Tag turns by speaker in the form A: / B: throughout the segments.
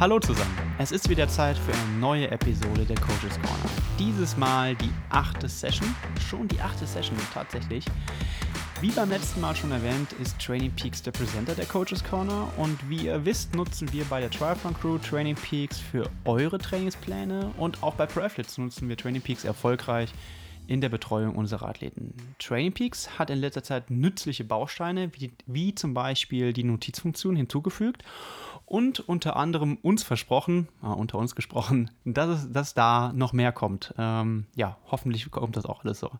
A: Hallo zusammen. Es ist wieder Zeit für eine neue Episode der Coaches Corner. Dieses Mal die achte Session. Schon die achte Session tatsächlich. Wie beim letzten Mal schon erwähnt, ist Training Peaks der Presenter der Coaches Corner und wie ihr wisst, nutzen wir bei der Triathlon Crew Training Peaks für eure Trainingspläne und auch bei ProAthletes nutzen wir Training Peaks erfolgreich in der Betreuung unserer Athleten. Training Peaks hat in letzter Zeit nützliche Bausteine, wie, wie zum Beispiel die Notizfunktion hinzugefügt und unter anderem uns versprochen, äh, unter uns gesprochen, dass, es, dass da noch mehr kommt. Ähm, ja, hoffentlich kommt das auch alles so.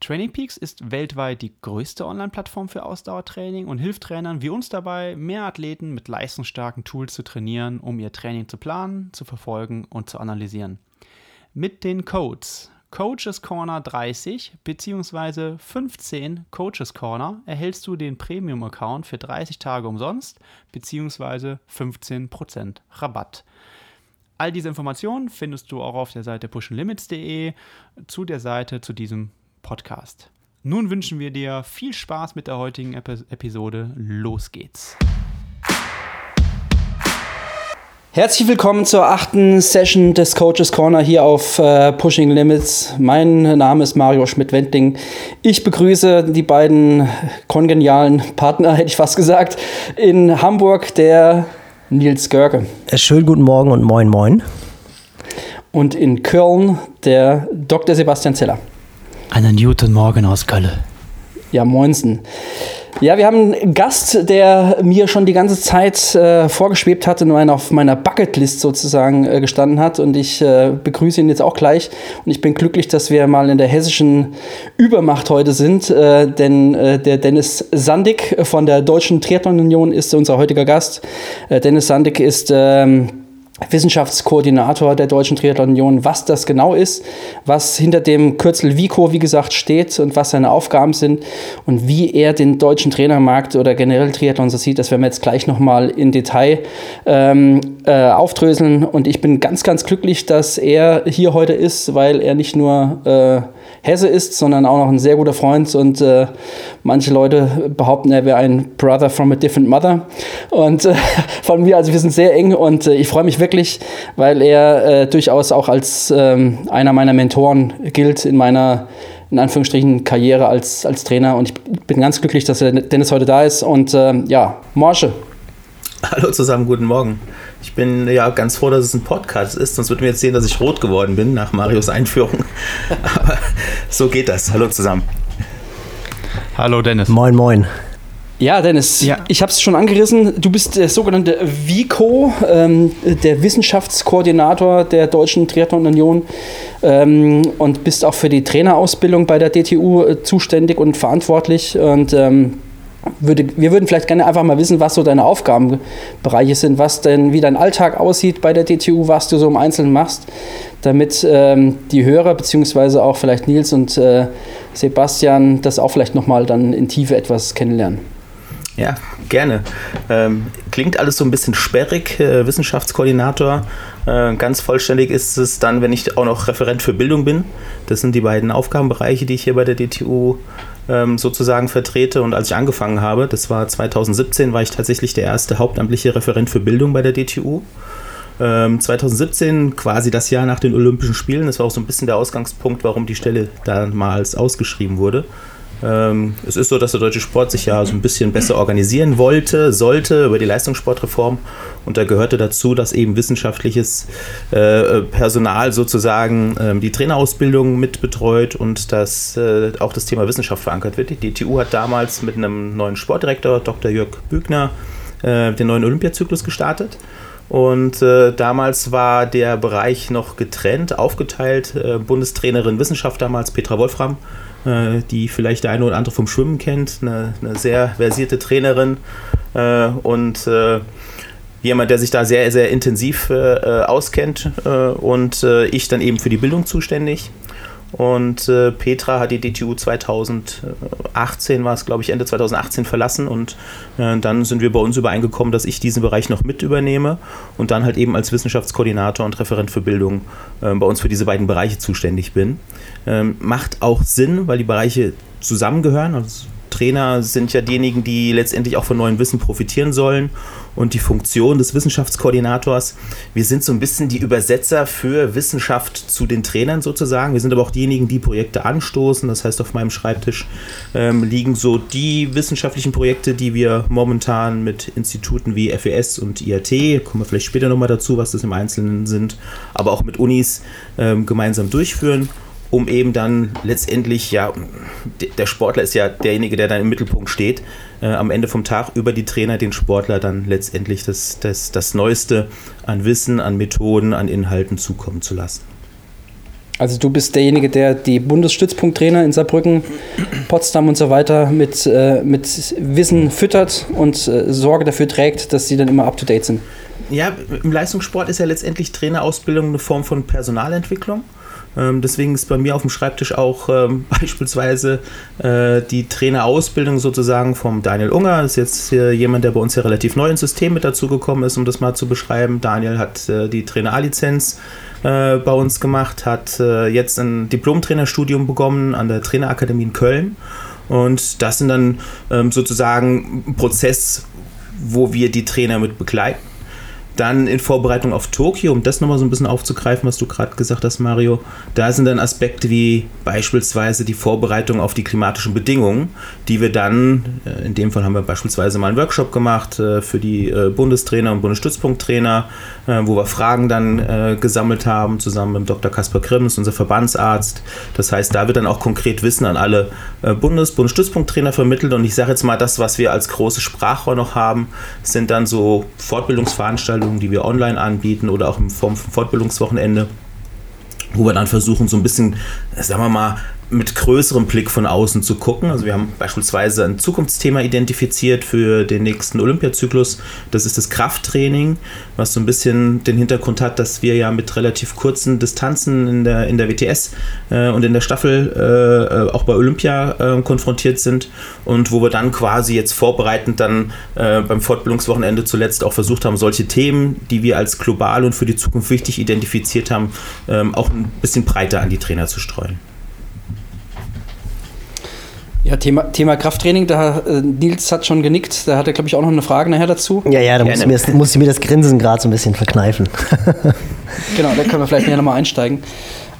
A: Training Peaks ist weltweit die größte Online-Plattform für Ausdauertraining und hilft Trainern wie uns dabei, mehr Athleten mit leistungsstarken Tools zu trainieren, um ihr Training zu planen, zu verfolgen und zu analysieren. Mit den Codes Coaches Corner 30 bzw. 15 Coaches Corner erhältst du den Premium-Account für 30 Tage umsonst bzw. 15% Rabatt. All diese Informationen findest du auch auf der Seite pushlimits.de zu der Seite zu diesem Podcast. Nun wünschen wir dir viel Spaß mit der heutigen Episode. Los geht's.
B: Herzlich willkommen zur achten Session des Coaches Corner hier auf äh, Pushing Limits. Mein Name ist Mario Schmidt-Wendling. Ich begrüße die beiden kongenialen Partner, hätte ich fast gesagt, in Hamburg, der Nils Görke.
C: Äh, schönen guten Morgen und moin moin.
B: Und in Köln der Dr. Sebastian Zeller.
D: Einen Newton Morgen aus Köln.
B: Ja, moinsen. Ja, wir haben einen Gast, der mir schon die ganze Zeit äh, vorgeschwebt hat und auf meiner Bucketlist sozusagen äh, gestanden hat. Und ich äh, begrüße ihn jetzt auch gleich. Und ich bin glücklich, dass wir mal in der hessischen Übermacht heute sind. Äh, denn äh, der Dennis Sandig von der Deutschen Triathlon Union ist unser heutiger Gast. Äh, Dennis Sandig ist ähm, Wissenschaftskoordinator der Deutschen Triathlon Union, was das genau ist, was hinter dem Kürzel Vico, wie gesagt, steht und was seine Aufgaben sind und wie er den deutschen Trainermarkt oder generell Triathlon so sieht, das werden wir jetzt gleich nochmal in Detail ähm, äh, aufdröseln. Und ich bin ganz, ganz glücklich, dass er hier heute ist, weil er nicht nur äh, Hesse ist, sondern auch noch ein sehr guter Freund und äh, manche Leute behaupten, er wäre ein Brother from a different mother und äh, von mir, also wir sind sehr eng und äh, ich freue mich wirklich, weil er äh, durchaus auch als ähm, einer meiner Mentoren gilt in meiner in Anführungsstrichen Karriere als, als Trainer und ich bin ganz glücklich, dass er Dennis heute da ist und ähm, ja, Morsche.
E: Hallo zusammen, guten Morgen. Ich bin ja ganz froh, dass es ein Podcast ist, sonst würden wir jetzt sehen, dass ich rot geworden bin nach Marios Einführung. Aber so geht das. Hallo zusammen.
D: Hallo Dennis.
C: Moin, moin.
B: Ja, Dennis, ja. ich habe es schon angerissen. Du bist der sogenannte VICO, ähm, der Wissenschaftskoordinator der Deutschen Triathlon Union ähm, und bist auch für die Trainerausbildung bei der DTU äh, zuständig und verantwortlich. Und ähm, würde, wir würden vielleicht gerne einfach mal wissen, was so deine Aufgabenbereiche sind, was denn, wie dein Alltag aussieht bei der DTU, was du so im Einzelnen machst, damit ähm, die Hörer, beziehungsweise auch vielleicht Nils und äh, Sebastian das auch vielleicht nochmal dann in Tiefe etwas kennenlernen.
E: Ja, gerne. Ähm, klingt alles so ein bisschen sperrig, äh, Wissenschaftskoordinator. Äh, ganz vollständig ist es dann, wenn ich auch noch Referent für Bildung bin. Das sind die beiden Aufgabenbereiche, die ich hier bei der DTU ähm, sozusagen vertrete. Und als ich angefangen habe, das war 2017, war ich tatsächlich der erste hauptamtliche Referent für Bildung bei der DTU. Ähm, 2017, quasi das Jahr nach den Olympischen Spielen, das war auch so ein bisschen der Ausgangspunkt, warum die Stelle damals ausgeschrieben wurde. Ähm, es ist so, dass der deutsche Sport sich ja so ein bisschen besser organisieren wollte, sollte über die Leistungssportreform. Und da gehörte dazu, dass eben wissenschaftliches äh, Personal sozusagen äh, die Trainerausbildung mit betreut und dass äh, auch das Thema Wissenschaft verankert wird. Die DTU hat damals mit einem neuen Sportdirektor, Dr. Jörg Bügner, äh, den neuen Olympiazyklus gestartet. Und äh, damals war der Bereich noch getrennt, aufgeteilt. Äh, Bundestrainerin Wissenschaft damals, Petra Wolfram, die vielleicht der eine oder andere vom Schwimmen kennt, eine, eine sehr versierte Trainerin äh, und äh, jemand, der sich da sehr, sehr intensiv äh, auskennt und ich dann eben für die Bildung zuständig. Und äh, Petra hat die DTU 2018, war es glaube ich Ende 2018 verlassen und äh, dann sind wir bei uns übereingekommen, dass ich diesen Bereich noch mit übernehme und dann halt eben als Wissenschaftskoordinator und Referent für Bildung äh, bei uns für diese beiden Bereiche zuständig bin. Ähm, macht auch Sinn, weil die Bereiche zusammengehören. Also Trainer sind ja diejenigen, die letztendlich auch von neuem Wissen profitieren sollen. Und die Funktion des Wissenschaftskoordinators, wir sind so ein bisschen die Übersetzer für Wissenschaft zu den Trainern sozusagen. Wir sind aber auch diejenigen, die Projekte anstoßen. Das heißt, auf meinem Schreibtisch ähm, liegen so die wissenschaftlichen Projekte, die wir momentan mit Instituten wie FES und IAT, kommen wir vielleicht später nochmal dazu, was das im Einzelnen sind, aber auch mit Unis ähm, gemeinsam durchführen um eben dann letztendlich, ja, der Sportler ist ja derjenige, der dann im Mittelpunkt steht, äh, am Ende vom Tag über die Trainer den Sportler dann letztendlich das, das, das Neueste an Wissen, an Methoden, an Inhalten zukommen zu lassen.
B: Also du bist derjenige, der die Bundesstützpunkttrainer in Saarbrücken, Potsdam und so weiter mit, äh, mit Wissen füttert und äh, Sorge dafür trägt, dass sie dann immer up-to-date sind.
E: Ja, im Leistungssport ist ja letztendlich Trainerausbildung eine Form von Personalentwicklung. Ähm, deswegen ist bei mir auf dem Schreibtisch auch ähm, beispielsweise äh, die Trainerausbildung sozusagen vom Daniel Unger. Das ist jetzt äh, jemand, der bei uns ja relativ neu ins System mit dazugekommen ist, um das mal zu beschreiben. Daniel hat äh, die Trainer A-Lizenz äh, bei uns gemacht, hat äh, jetzt ein Diplom-Trainerstudium bekommen an der Trainerakademie in Köln. Und das sind dann ähm, sozusagen ein Prozess, wo wir die Trainer mit begleiten dann in Vorbereitung auf Tokio, um das nochmal so ein bisschen aufzugreifen, was du gerade gesagt hast, Mario, da sind dann Aspekte wie beispielsweise die Vorbereitung auf die klimatischen Bedingungen, die wir dann, äh, in dem Fall haben wir beispielsweise mal einen Workshop gemacht äh, für die äh, Bundestrainer und Bundesstützpunkttrainer, wo wir Fragen dann gesammelt haben, zusammen mit Dr. Kaspar Krims, unser Verbandsarzt. Das heißt, da wird dann auch konkret Wissen an alle Bundes-, Bundesstützpunkttrainer vermittelt und ich sage jetzt mal, das, was wir als große Sprachrohr noch haben, sind dann so Fortbildungsveranstaltungen, Veranstaltungen, die wir online anbieten oder auch in Form von Fortbildungswochenende, wo wir dann versuchen, so ein bisschen, sagen wir mal, mit größerem Blick von außen zu gucken. Also wir haben beispielsweise ein Zukunftsthema identifiziert für den nächsten Olympiazyklus. Das ist das Krafttraining, was so ein bisschen den Hintergrund hat, dass wir ja mit relativ kurzen Distanzen in der, in der WTS äh, und in der Staffel äh, auch bei Olympia äh, konfrontiert sind und wo wir dann quasi jetzt vorbereitend dann äh, beim Fortbildungswochenende zuletzt auch versucht haben, solche Themen, die wir als global und für die Zukunft wichtig identifiziert haben, ähm, auch ein bisschen breiter an die Trainer zu streuen.
B: Ja, Thema, Thema Krafttraining, da äh, Nils hat schon genickt, da hat er, glaube ich, auch noch eine Frage nachher dazu.
C: Ja, ja, da muss, mir, muss ich mir das Grinsen gerade so ein bisschen verkneifen.
B: genau, da können wir vielleicht nachher nochmal einsteigen.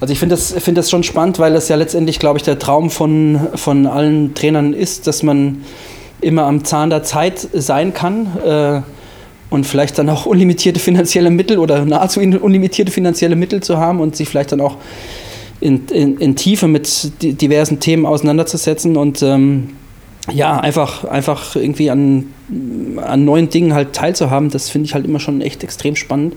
B: Also ich finde das, find das schon spannend, weil das ja letztendlich, glaube ich, der Traum von, von allen Trainern ist, dass man immer am Zahn der Zeit sein kann äh, und vielleicht dann auch unlimitierte finanzielle Mittel oder nahezu unlimitierte finanzielle Mittel zu haben und sich vielleicht dann auch in, in, in Tiefe mit diversen Themen auseinanderzusetzen und ähm, ja, einfach, einfach irgendwie an, an neuen Dingen halt teilzuhaben, das finde ich halt immer schon echt extrem spannend.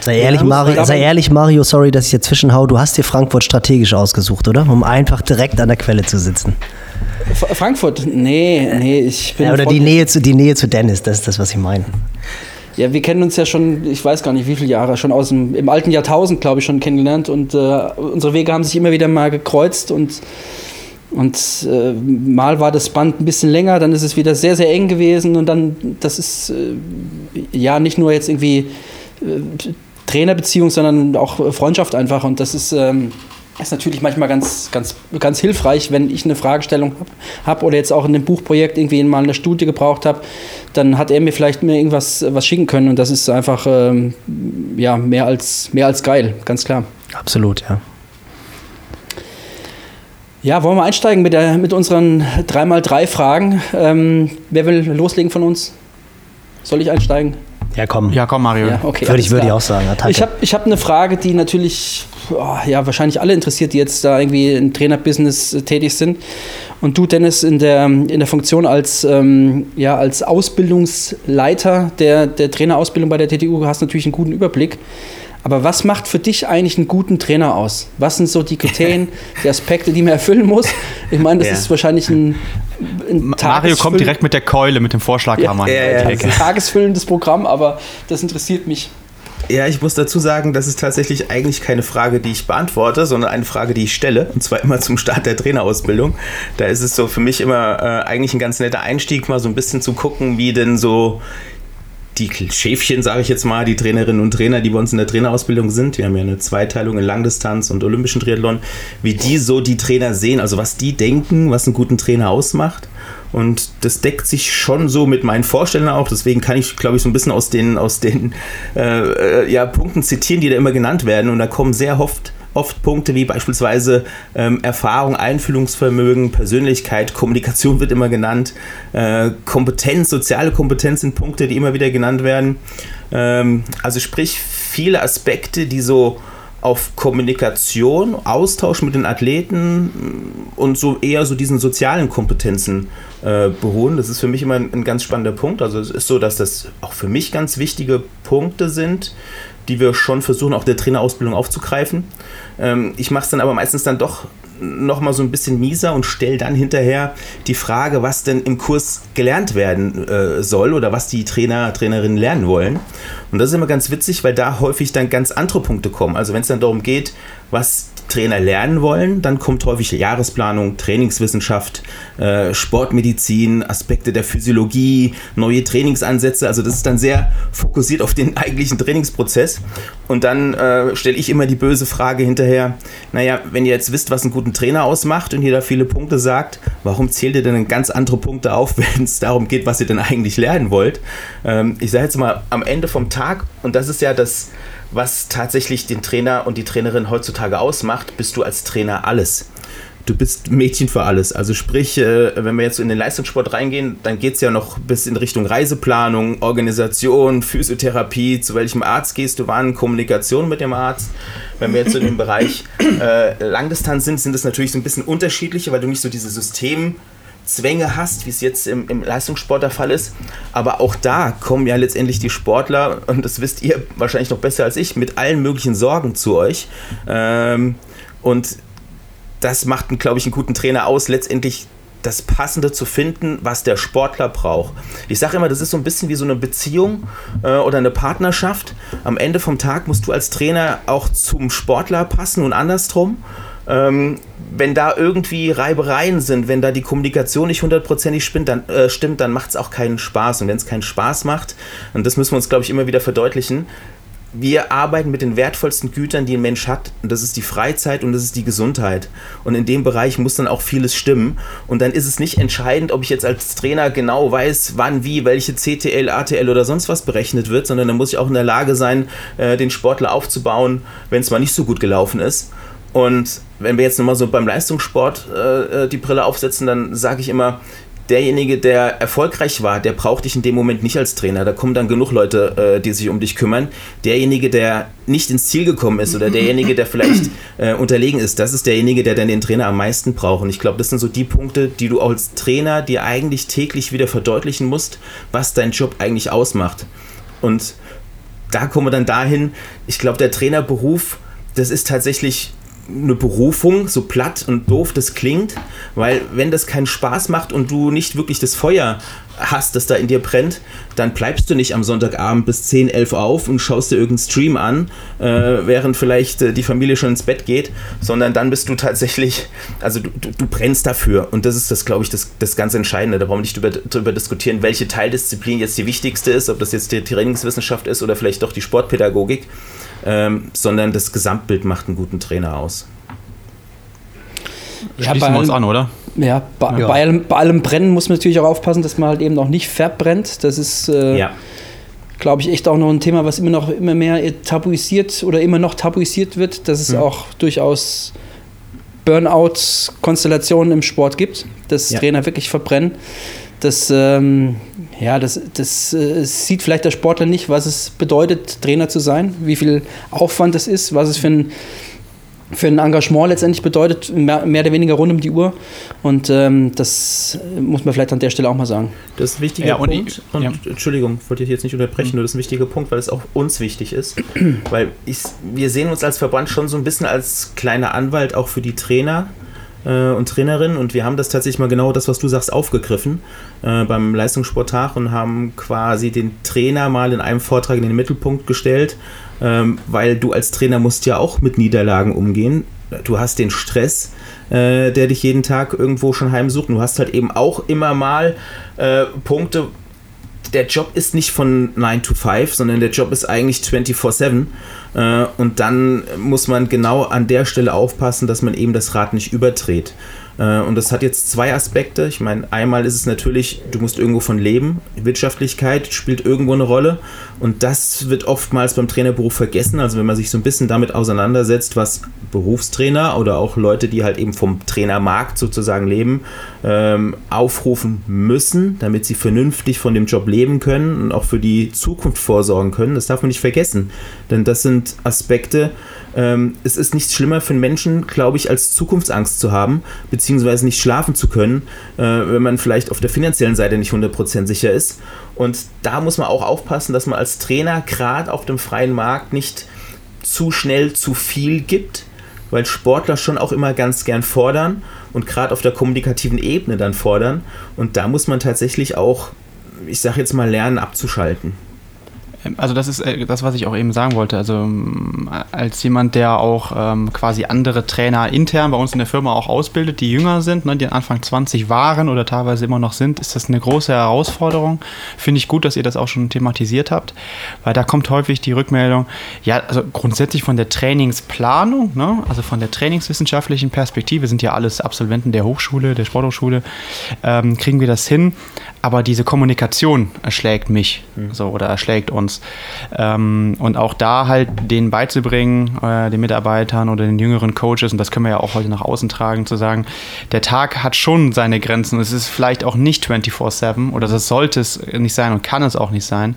C: Sei ehrlich, ja, Mario, sei ehrlich, Mario, sorry, dass ich jetzt zwischenhau. Du hast dir Frankfurt strategisch ausgesucht, oder? Um einfach direkt an der Quelle zu sitzen.
B: Frankfurt? Nee, nee, ich bin.
C: Ja, oder die Nähe, zu, die Nähe zu Dennis, das ist das, was ich meine.
B: Ja, wir kennen uns ja schon, ich weiß gar nicht wie viele Jahre, schon aus dem im alten Jahrtausend, glaube ich, schon kennengelernt. Und äh, unsere Wege haben sich immer wieder mal gekreuzt und, und äh, mal war das Band ein bisschen länger, dann ist es wieder sehr, sehr eng gewesen und dann, das ist äh, ja nicht nur jetzt irgendwie äh, Trainerbeziehung, sondern auch Freundschaft einfach. Und das ist. Ähm, ist natürlich manchmal ganz, ganz, ganz hilfreich, wenn ich eine Fragestellung habe hab oder jetzt auch in einem Buchprojekt irgendwie mal eine Studie gebraucht habe, dann hat er mir vielleicht mir irgendwas was schicken können und das ist einfach ähm, ja, mehr, als, mehr als geil, ganz klar.
C: Absolut, ja.
B: Ja, wollen wir einsteigen mit, der, mit unseren 3x3 Fragen? Ähm, wer will loslegen von uns? Soll ich einsteigen?
C: Ja, komm.
D: Ja, komm, Mario. Ja,
C: okay, würde ich, würde ich auch sagen.
B: Attacke. Ich habe ich hab eine Frage, die natürlich oh, ja, wahrscheinlich alle interessiert, die jetzt da irgendwie im Trainerbusiness tätig sind. Und du, Dennis, in der, in der Funktion als, ähm, ja, als Ausbildungsleiter der, der Trainerausbildung bei der TTU hast natürlich einen guten Überblick. Aber was macht für dich eigentlich einen guten Trainer aus? Was sind so die Kriterien, die Aspekte, die man erfüllen muss? Ich meine, das ja. ist wahrscheinlich ein,
D: ein Mario kommt direkt mit der Keule, mit dem Vorschlaghammer. Ja,
B: ja, ja, ein tagesfüllendes Programm, aber das interessiert mich.
E: Ja, ich muss dazu sagen, das ist tatsächlich eigentlich keine Frage, die ich beantworte, sondern eine Frage, die ich stelle. Und zwar immer zum Start der Trainerausbildung. Da ist es so für mich immer äh, eigentlich ein ganz netter Einstieg, mal so ein bisschen zu gucken, wie denn so die Schäfchen, sage ich jetzt mal, die Trainerinnen und Trainer, die bei uns in der Trainerausbildung sind, wir haben ja eine Zweiteilung in Langdistanz und Olympischen Triathlon, wie die so die Trainer sehen, also was die denken, was einen guten Trainer ausmacht. Und das deckt sich schon so mit meinen Vorstellungen auch. Deswegen kann ich, glaube ich, so ein bisschen aus den, aus den äh, ja, Punkten zitieren, die da immer genannt werden. Und da kommen sehr oft oft Punkte wie beispielsweise ähm, Erfahrung, Einfühlungsvermögen, Persönlichkeit, Kommunikation wird immer genannt, äh, Kompetenz, soziale Kompetenz sind Punkte, die immer wieder genannt werden. Ähm, also sprich viele Aspekte, die so auf Kommunikation, Austausch mit den Athleten und so eher so diesen sozialen Kompetenzen äh, beruhen. Das ist für mich immer ein, ein ganz spannender Punkt. Also es ist so, dass das auch für mich ganz wichtige Punkte sind, die wir schon versuchen, auch der Trainerausbildung aufzugreifen. Ähm, ich mache es dann aber meistens dann doch noch mal so ein bisschen mieser und stelle dann hinterher die Frage, was denn im Kurs gelernt werden äh, soll oder was die Trainer, Trainerinnen lernen wollen. Und das ist immer ganz witzig, weil da häufig dann ganz andere Punkte kommen. Also wenn es dann darum geht, was Trainer lernen wollen, dann kommt häufig Jahresplanung, Trainingswissenschaft, äh, Sportmedizin, Aspekte der Physiologie, neue Trainingsansätze. Also das ist dann sehr fokussiert auf den eigentlichen Trainingsprozess. Und dann äh, stelle ich immer die böse Frage hinterher, naja, wenn ihr jetzt wisst, was einen guten Trainer ausmacht und da viele Punkte sagt, warum zählt ihr denn ganz andere Punkte auf, wenn es darum geht, was ihr denn eigentlich lernen wollt? Ähm, ich sage jetzt mal, am Ende vom Tag, und das ist ja das was tatsächlich den Trainer und die Trainerin heutzutage ausmacht, bist du als Trainer alles. Du bist Mädchen für alles. Also sprich, äh, wenn wir jetzt in den Leistungssport reingehen, dann geht es ja noch bis in Richtung Reiseplanung, Organisation, Physiotherapie, zu welchem Arzt gehst du wann, Kommunikation mit dem Arzt. Wenn wir jetzt in dem Bereich äh, Langdistanz sind, sind es natürlich so ein bisschen unterschiedliche, weil du nicht so diese System- Zwänge hast, wie es jetzt im, im, Leistungssport der Fall ist. Aber auch da kommen ja letztendlich die Sportler, und das wisst ihr wahrscheinlich noch besser als ich, mit allen möglichen Sorgen zu euch. Ähm, und das macht, glaube ich, einen guten Trainer aus, letztendlich das Passende zu finden, was der Sportler braucht. Ich sage immer, das ist so ein bisschen wie so eine Beziehung äh, oder eine Partnerschaft. Am Ende vom Tag musst du als Trainer auch zum Sportler passen und andersrum. Ähm, wenn da irgendwie Reibereien sind, wenn da die Kommunikation nicht hundertprozentig dann, äh, stimmt, dann macht es auch keinen Spaß. Und wenn es keinen Spaß macht, und das müssen wir uns, glaube ich, immer wieder verdeutlichen, wir arbeiten mit den wertvollsten Gütern, die ein Mensch hat. Und das ist die Freizeit und das ist die Gesundheit. Und in dem Bereich muss dann auch vieles stimmen. Und dann ist es nicht entscheidend, ob ich jetzt als Trainer genau weiß, wann, wie, welche CTL, ATL oder sonst was berechnet wird, sondern dann muss ich auch in der Lage sein, äh, den Sportler aufzubauen, wenn es mal nicht so gut gelaufen ist. Und wenn wir jetzt nochmal so beim Leistungssport äh, äh, die Brille aufsetzen, dann sage ich immer, derjenige, der erfolgreich war, der braucht dich in dem Moment nicht als Trainer. Da kommen dann genug Leute, äh, die sich um dich kümmern. Derjenige, der nicht ins Ziel gekommen ist oder derjenige, der vielleicht äh, unterlegen ist, das ist derjenige, der dann den Trainer am meisten braucht. Und ich glaube, das sind so die Punkte, die du als Trainer dir eigentlich täglich wieder verdeutlichen musst, was dein Job eigentlich ausmacht. Und da kommen wir dann dahin, ich glaube, der Trainerberuf, das ist tatsächlich eine Berufung, so platt und doof das klingt, weil wenn das keinen Spaß macht und du nicht wirklich das Feuer hast, das da in dir brennt, dann bleibst du nicht am Sonntagabend bis 10, 11 auf und schaust dir irgendeinen Stream an, äh, während vielleicht äh, die Familie schon ins Bett geht, sondern dann bist du tatsächlich, also du, du, du brennst dafür und das ist das, glaube ich, das, das ganz Entscheidende. Da brauchen wir nicht drüber, drüber diskutieren, welche Teildisziplin jetzt die wichtigste ist, ob das jetzt die Trainingswissenschaft ist oder vielleicht doch die Sportpädagogik ähm, sondern das Gesamtbild macht einen guten Trainer aus.
A: Ja, Schließen wir uns an, oder?
B: Ja, bei, ja. Bei, allem, bei, allem, Brennen muss man natürlich auch aufpassen, dass man halt eben auch nicht verbrennt. Das ist, äh, ja. glaube ich, echt auch noch ein Thema, was immer noch immer mehr tabuisiert oder immer noch tabuisiert wird, dass es mhm. auch durchaus Burnout-Konstellationen im Sport gibt, dass ja. Trainer wirklich verbrennen. Das, ähm, ja, das, das äh, sieht vielleicht der Sportler nicht, was es bedeutet, Trainer zu sein, wie viel Aufwand es ist, was es für ein, für ein Engagement letztendlich bedeutet, mehr, mehr oder weniger rund um die Uhr. Und ähm, das muss man vielleicht an der Stelle auch mal sagen.
E: Das ist ein wichtiger ja, und Punkt. Ich, und, ja. Entschuldigung, wollte ich jetzt nicht unterbrechen, mhm. nur das ist ein wichtiger Punkt, weil es auch uns wichtig ist. weil ich, wir sehen uns als Verband schon so ein bisschen als kleiner Anwalt auch für die Trainer äh, und Trainerin und wir haben das tatsächlich mal genau das, was du sagst, aufgegriffen äh, beim Leistungssporttag und haben quasi den Trainer mal in einem Vortrag in den Mittelpunkt gestellt, ähm, weil du als Trainer musst ja auch mit Niederlagen umgehen. Du hast den Stress, äh, der dich jeden Tag irgendwo schon heimsucht. Du hast halt eben auch immer mal äh, Punkte, der Job ist nicht von 9 to 5, sondern der Job ist eigentlich 24-7. Äh, und dann muss man genau an der Stelle aufpassen, dass man eben das Rad nicht überdreht. Äh, und das hat jetzt zwei Aspekte. Ich meine, einmal ist es natürlich, du musst irgendwo von leben. Wirtschaftlichkeit spielt irgendwo eine Rolle. Und das wird oftmals beim Trainerberuf vergessen. Also wenn man sich so ein bisschen damit auseinandersetzt, was Berufstrainer oder auch Leute, die halt eben vom Trainermarkt sozusagen leben, ähm, aufrufen müssen, damit sie vernünftig von dem Job leben können und auch für die Zukunft vorsorgen können. Das darf man nicht vergessen. Denn das sind Aspekte, ähm, es ist nichts schlimmer für einen Menschen, glaube ich, als Zukunftsangst zu haben, beziehungsweise nicht schlafen zu können, äh, wenn man vielleicht auf der finanziellen Seite nicht 100% sicher ist. Und da muss man auch aufpassen, dass man als Trainer gerade auf dem freien Markt nicht zu schnell zu viel gibt, weil Sportler schon auch immer ganz gern fordern und gerade auf der kommunikativen Ebene dann fordern. Und da muss man tatsächlich auch, ich sage jetzt mal, lernen abzuschalten.
A: Also das ist äh, das, was ich auch eben sagen wollte. Also ähm, als jemand, der auch ähm, quasi andere Trainer intern bei uns in der Firma auch ausbildet, die jünger sind, ne, die Anfang 20 waren oder teilweise immer noch sind, ist das eine große Herausforderung. Finde ich gut, dass ihr das auch schon thematisiert habt, weil da kommt häufig die Rückmeldung, ja, also grundsätzlich von der Trainingsplanung, ne, also von der trainingswissenschaftlichen Perspektive, sind ja alles Absolventen der Hochschule, der Sporthochschule, ähm, kriegen wir das hin, aber diese Kommunikation erschlägt mich mhm. so, oder erschlägt uns. Ähm, und auch da halt denen beizubringen, äh, den Mitarbeitern oder den jüngeren Coaches, und das können wir ja auch heute nach außen tragen, zu sagen, der Tag hat schon seine Grenzen. Es ist vielleicht auch nicht 24-7 oder das sollte es nicht sein und kann es auch nicht sein,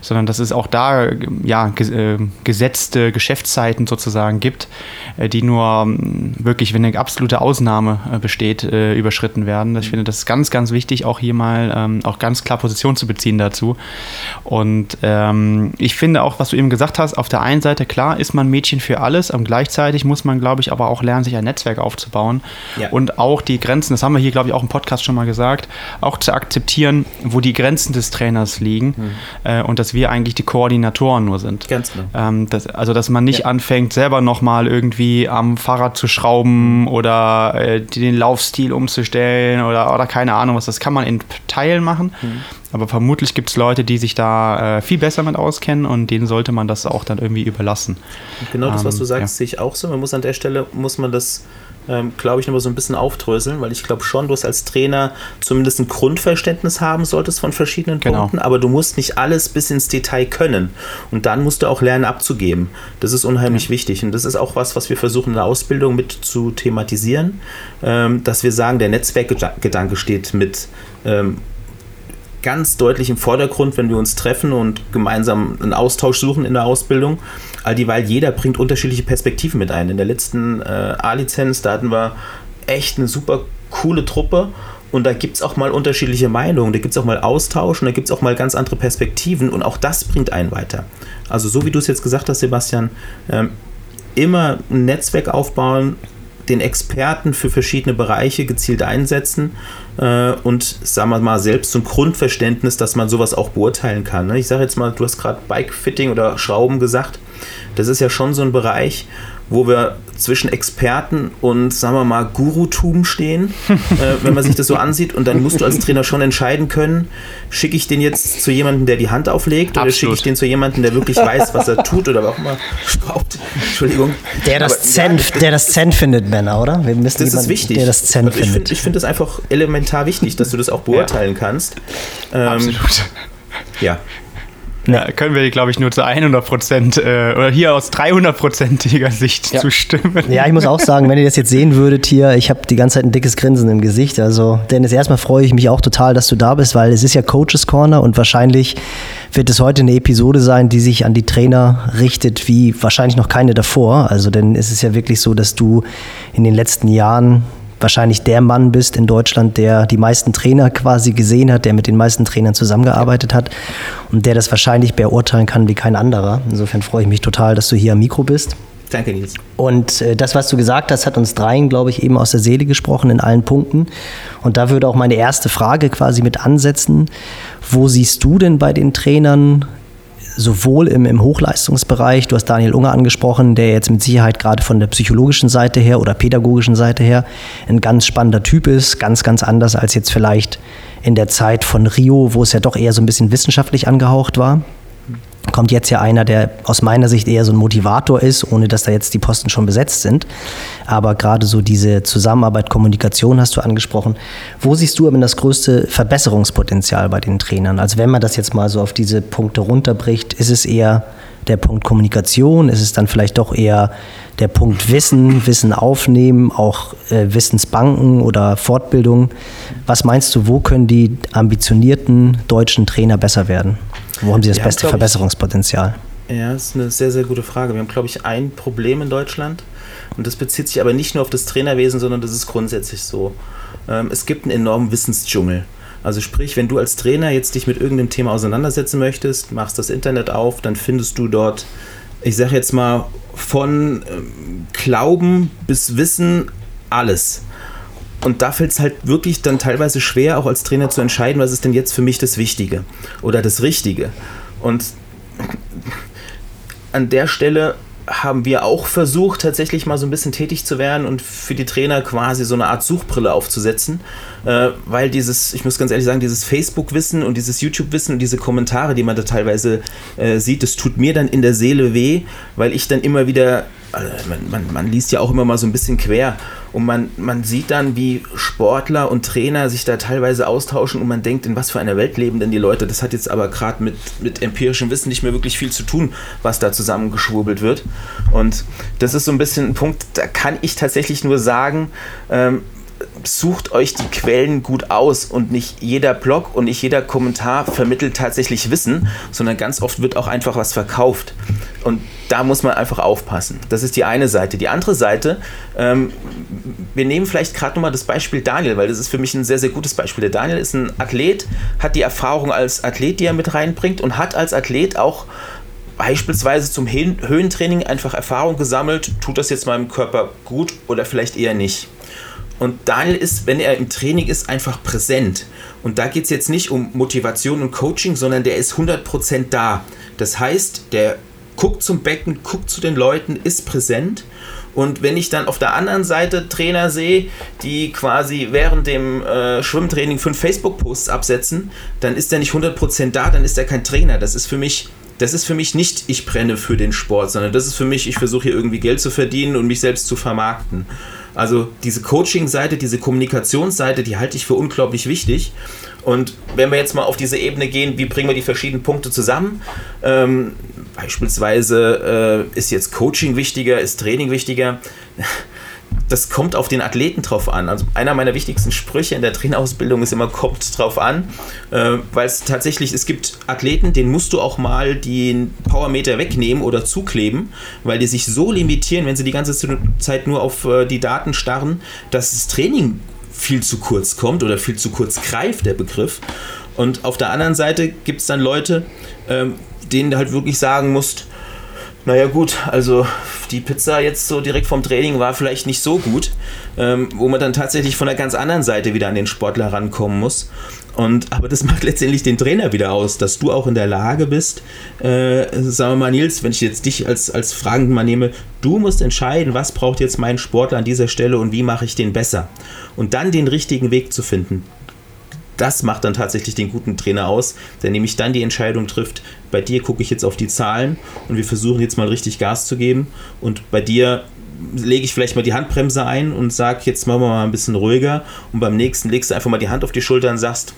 A: sondern dass es auch da ja, äh, gesetzte Geschäftszeiten sozusagen gibt, äh, die nur ähm, wirklich, wenn eine absolute Ausnahme äh, besteht, überschritten werden. Ich finde das ist ganz, ganz wichtig, auch hier mal ähm, auch ganz klar Position zu beziehen dazu. Und ähm, ich finde auch, was du eben gesagt hast, auf der einen Seite, klar, ist man Mädchen für alles, und gleichzeitig muss man, glaube ich, aber auch lernen, sich ein Netzwerk aufzubauen ja. und auch die Grenzen, das haben wir hier, glaube ich, auch im Podcast schon mal gesagt, auch zu akzeptieren, wo die Grenzen des Trainers liegen mhm. äh, und dass wir eigentlich die Koordinatoren nur sind.
E: Ganz genau.
A: Ähm, das, also, dass man nicht ja. anfängt, selber nochmal irgendwie am Fahrrad zu schrauben oder äh, den Laufstil umzustellen oder, oder keine Ahnung was, das kann man in Teilen Teilen machen. Mhm. Aber vermutlich gibt es Leute, die sich da äh, viel besser mit auskennen und denen sollte man das auch dann irgendwie überlassen.
E: Genau das, was du ähm, sagst, ja. sehe ich auch so. Man muss an der Stelle, muss man das, ähm, glaube ich, nochmal so ein bisschen aufdröseln, weil ich glaube schon, du hast als Trainer zumindest ein Grundverständnis haben solltest von verschiedenen genau. Punkten, aber du musst nicht alles bis ins Detail können. Und dann musst du auch lernen abzugeben. Das ist unheimlich ja. wichtig. Und das ist auch was, was wir versuchen in der Ausbildung mit zu thematisieren, ähm, dass wir sagen, der Netzwerkgedanke steht mit ähm, ganz deutlich im Vordergrund, wenn wir uns treffen und gemeinsam einen Austausch suchen in der Ausbildung. All dieweil jeder bringt unterschiedliche Perspektiven mit ein. In der letzten äh, A-Lizenz, da hatten wir echt eine super coole Truppe und da gibt es auch mal unterschiedliche Meinungen, da gibt es auch mal Austausch und da gibt es auch mal ganz andere Perspektiven und auch das bringt einen weiter. Also so wie du es jetzt gesagt hast, Sebastian, ähm, immer ein Netzwerk aufbauen, den Experten für verschiedene Bereiche gezielt einsetzen äh, und, sagen wir mal, selbst ein Grundverständnis, dass man sowas auch beurteilen kann. Ne? Ich sage jetzt mal, du hast gerade Bike-Fitting oder Schrauben gesagt. Das ist ja schon so ein Bereich, wo wir zwischen Experten und, sagen wir mal, Gurutum stehen, äh, wenn man sich das so ansieht. Und dann musst du als Trainer schon entscheiden können, schicke ich den jetzt zu jemandem, der die Hand auflegt, oder schicke ich den zu jemandem, der wirklich weiß, was er tut oder auch immer schraubt.
C: Entschuldigung. Der das, Zen, ja, der das Zen findet, Männer, oder?
E: Wir müssen das jemanden, ist wichtig. Der das Zen also ich finde find das einfach elementar wichtig, dass du das auch beurteilen ja. kannst.
A: Ähm, Absolut. Ja. Ja, können wir, glaube ich, nur zu 100 Prozent äh, oder hier aus 300-prozentiger Sicht ja. zustimmen.
C: Ja, ich muss auch sagen, wenn ihr das jetzt sehen würdet hier, ich habe die ganze Zeit ein dickes Grinsen im Gesicht. Also, Dennis, erstmal freue ich mich auch total, dass du da bist, weil es ist ja Coaches Corner und wahrscheinlich wird es heute eine Episode sein, die sich an die Trainer richtet, wie wahrscheinlich noch keine davor. Also, denn es ist ja wirklich so, dass du in den letzten Jahren wahrscheinlich der Mann bist in Deutschland, der die meisten Trainer quasi gesehen hat, der mit den meisten Trainern zusammengearbeitet hat und der das wahrscheinlich beurteilen kann wie kein anderer. Insofern freue ich mich total, dass du hier am Mikro bist.
E: Danke, Nils.
C: Und äh, das, was du gesagt hast, hat uns dreien, glaube ich, eben aus der Seele gesprochen in allen Punkten. Und da würde auch meine erste Frage quasi mit ansetzen. Wo siehst du denn bei den Trainern sowohl im, im Hochleistungsbereich, du hast Daniel Unger angesprochen, der jetzt mit Sicherheit gerade von der psychologischen Seite her oder pädagogischen Seite her ein ganz spannender Typ ist, ganz, ganz anders als jetzt vielleicht in der Zeit von Rio, wo es ja doch eher so ein bisschen wissenschaftlich angehaucht war. Kommt jetzt ja einer, der aus meiner Sicht eher so ein Motivator ist, ohne dass da jetzt die Posten schon besetzt sind. Aber gerade so diese Zusammenarbeit, Kommunikation hast du angesprochen. Wo siehst du aber das größte Verbesserungspotenzial bei den Trainern? Also wenn man das jetzt mal so auf diese Punkte runterbricht, ist es eher der Punkt Kommunikation? Ist es dann vielleicht doch eher der Punkt Wissen, Wissen aufnehmen, auch äh, Wissensbanken oder Fortbildung? Was meinst du, wo können die ambitionierten deutschen Trainer besser werden? Wo haben sie das beste haben, Verbesserungspotenzial?
E: ja, das ist eine sehr, sehr gute Frage. Wir haben, glaube ich, ein Problem in Deutschland. Und das bezieht sich aber nicht nur auf das Trainerwesen, sondern das ist grundsätzlich so. Ähm, es gibt einen enormen Wissensdschungel. Also sprich, wenn du als Trainer jetzt dich mit irgendeinem Thema auseinandersetzen möchtest, machst das Internet auf, dann findest du dort, ich sage jetzt mal, von ähm, Glauben bis Wissen alles. Und da fällt es halt wirklich dann teilweise schwer, auch als Trainer zu entscheiden, was ist denn jetzt für mich das Wichtige oder das Richtige. Und an der Stelle haben wir auch versucht, tatsächlich mal so ein bisschen tätig zu werden und für die Trainer quasi so eine Art Suchbrille aufzusetzen, äh, weil dieses, ich muss ganz ehrlich sagen, dieses Facebook-Wissen und dieses YouTube-Wissen und diese Kommentare, die man da teilweise äh, sieht, das tut mir dann in der Seele weh, weil ich dann immer wieder also man, man, man, liest ja auch immer mal so ein bisschen quer und man, man sieht dann, wie Sportler und Trainer sich da teilweise austauschen und man denkt, in was für einer Welt leben denn die Leute? Das hat jetzt aber gerade mit, mit empirischem Wissen nicht mehr wirklich viel zu tun, was da zusammengeschwurbelt wird. Und das ist so ein bisschen ein Punkt, da kann ich tatsächlich nur sagen, ähm, sucht euch die Quellen gut aus und nicht jeder Blog und nicht jeder Kommentar vermittelt tatsächlich Wissen, sondern ganz oft wird auch einfach was verkauft. Und da muss man einfach aufpassen. Das ist die eine Seite. Die andere Seite, ähm, wir nehmen vielleicht gerade nochmal das Beispiel Daniel, weil das ist für mich ein sehr, sehr gutes Beispiel. Der Daniel ist ein Athlet, hat die Erfahrung als Athlet, die er mit reinbringt und hat als Athlet auch beispielsweise zum Höhentraining einfach Erfahrung gesammelt, tut das jetzt meinem Körper gut oder vielleicht eher nicht. Und Daniel ist, wenn er im Training ist, einfach präsent. Und da geht es jetzt nicht um Motivation und Coaching, sondern der ist 100% da. Das heißt, der guckt zum Becken, guckt zu den Leuten, ist präsent. Und wenn ich dann auf der anderen Seite Trainer sehe, die quasi während dem äh, Schwimmtraining fünf Facebook-Posts absetzen, dann ist er nicht 100% da, dann ist er kein Trainer. Das ist für mich das ist für mich nicht, ich brenne für den Sport, sondern das ist für mich, ich versuche hier irgendwie Geld zu verdienen und mich selbst zu vermarkten. Also diese Coaching-Seite, diese Kommunikationsseite, die halte ich für unglaublich wichtig. Und wenn wir jetzt mal auf diese Ebene gehen, wie bringen wir die verschiedenen Punkte zusammen? Ähm, beispielsweise äh, ist jetzt Coaching wichtiger, ist Training wichtiger? Das kommt auf den Athleten drauf an. Also einer meiner wichtigsten Sprüche in der Trainerausbildung ist immer, kommt drauf an, äh, weil es tatsächlich, es gibt Athleten, denen musst du auch mal den Powermeter wegnehmen oder zukleben, weil die sich so limitieren, wenn sie die ganze Zeit nur auf äh, die Daten starren, dass das Training viel zu kurz kommt oder viel zu kurz greift, der Begriff. Und auf der anderen Seite gibt es dann Leute, ähm, denen du halt wirklich sagen musst, naja gut, also die Pizza jetzt so direkt vom Training war vielleicht nicht so gut, ähm, wo man dann tatsächlich von der ganz anderen Seite wieder an den Sportler rankommen muss. Und, aber das macht letztendlich den Trainer wieder aus, dass du auch in der Lage bist, äh, sagen wir mal, Nils, wenn ich jetzt dich als, als Fragenden mal nehme, du musst entscheiden, was braucht jetzt mein Sportler an dieser Stelle und wie mache ich den besser. Und dann den richtigen Weg zu finden das macht dann tatsächlich den guten Trainer aus, der nämlich dann die Entscheidung trifft, bei dir gucke ich jetzt auf die Zahlen und wir versuchen jetzt mal richtig Gas zu geben und bei dir lege ich vielleicht mal die Handbremse ein und sage, jetzt machen wir mal ein bisschen ruhiger und beim nächsten legst du einfach mal die Hand auf die Schulter und sagst,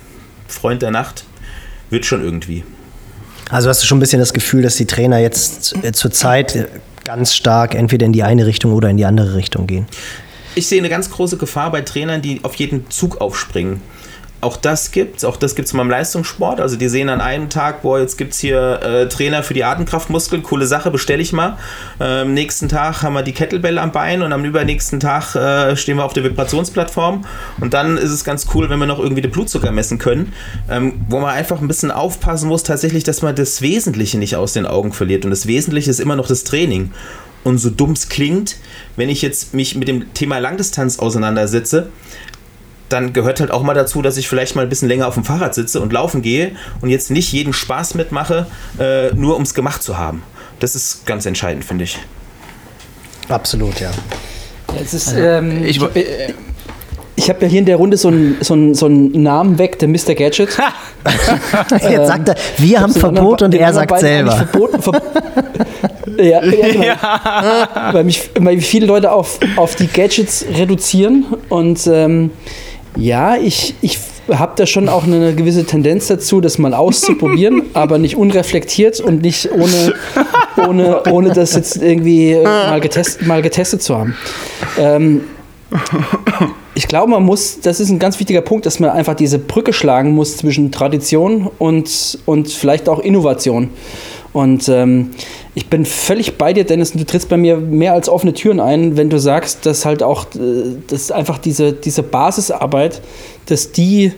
E: Freund der Nacht, wird schon irgendwie.
C: Also hast du schon ein bisschen das Gefühl, dass die Trainer jetzt äh, zur Zeit ganz stark entweder in die eine Richtung oder in die andere Richtung gehen?
E: Ich sehe eine ganz große Gefahr bei Trainern, die auf jeden Zug aufspringen auch das gibt's, auch das gibt's beim Leistungssport. Also die sehen an einem Tag, boah, jetzt gibt's hier äh, Trainer für die Atemkraftmuskeln, coole Sache, bestelle ich mal. Äh, am nächsten Tag haben wir die Kettlebell am Bein und am übernächsten Tag äh, stehen wir auf der Vibrationsplattform und dann ist es ganz cool, wenn wir noch irgendwie den Blutzucker messen können, ähm, wo man einfach ein bisschen aufpassen muss, tatsächlich, dass man das Wesentliche nicht aus den Augen verliert und das Wesentliche ist immer noch das Training. Und so dumm es klingt, wenn ich jetzt mich mit dem Thema Langdistanz auseinandersetze, dann gehört halt auch mal dazu, dass ich vielleicht mal ein bisschen länger auf dem Fahrrad sitze und laufen gehe und jetzt nicht jeden Spaß mitmache, äh, nur um es gemacht zu haben. Das ist ganz entscheidend, finde ich.
C: Absolut, ja.
B: ja ist, also, ähm, ich, äh, ich habe ja hier in der Runde so einen so so einen Namen weg, der Mr. Gadget.
C: Jetzt sagt er, wir haben Verbot und er sagt selber. Verboten, ver
B: ja, ja, genau. ja. Weil, mich, weil viele Leute auf, auf die Gadgets reduzieren und ähm, ja, ich, ich habe da schon auch eine gewisse Tendenz dazu, das mal auszuprobieren, aber nicht unreflektiert und nicht ohne, ohne, ohne das jetzt irgendwie mal, getest, mal getestet zu haben. Ähm, ich glaube, man muss, das ist ein ganz wichtiger Punkt, dass man einfach diese Brücke schlagen muss zwischen Tradition und, und vielleicht auch Innovation. Und ähm, ich bin völlig bei dir, Dennis, und du trittst bei mir mehr als offene Türen ein, wenn du sagst, dass halt auch, äh, dass einfach diese, diese Basisarbeit, dass die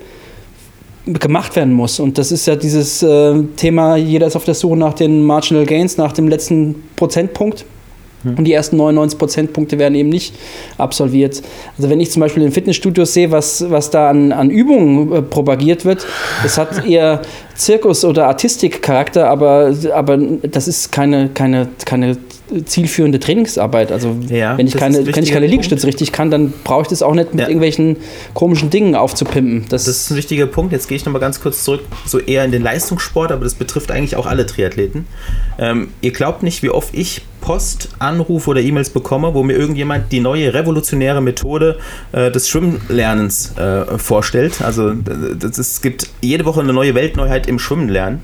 B: gemacht werden muss. Und das ist ja dieses äh, Thema, jeder ist auf der Suche nach den Marginal Gains, nach dem letzten Prozentpunkt. Hm. Und die ersten 99 Prozentpunkte werden eben nicht absolviert. Also wenn ich zum Beispiel in Fitnessstudios sehe, was, was da an, an Übungen äh, propagiert wird, das hat eher Zirkus- oder Artistik-Charakter, aber, aber das ist keine, keine, keine zielführende Trainingsarbeit. Also ja, wenn ich keine, wenn ich keine Liegestütze richtig kann, dann brauche ich das auch nicht mit ja. irgendwelchen komischen Dingen aufzupimpen.
E: Das, das ist ein wichtiger Punkt. Jetzt gehe ich nochmal ganz kurz zurück, so eher in den Leistungssport, aber das betrifft eigentlich auch alle Triathleten. Ähm, ihr glaubt nicht, wie oft ich Post, Anrufe oder E-Mails bekomme, wo mir irgendjemand die neue revolutionäre Methode äh, des Schwimmlernens äh, vorstellt. Also es gibt jede Woche eine neue Weltneuheit im Schwimmen lernen.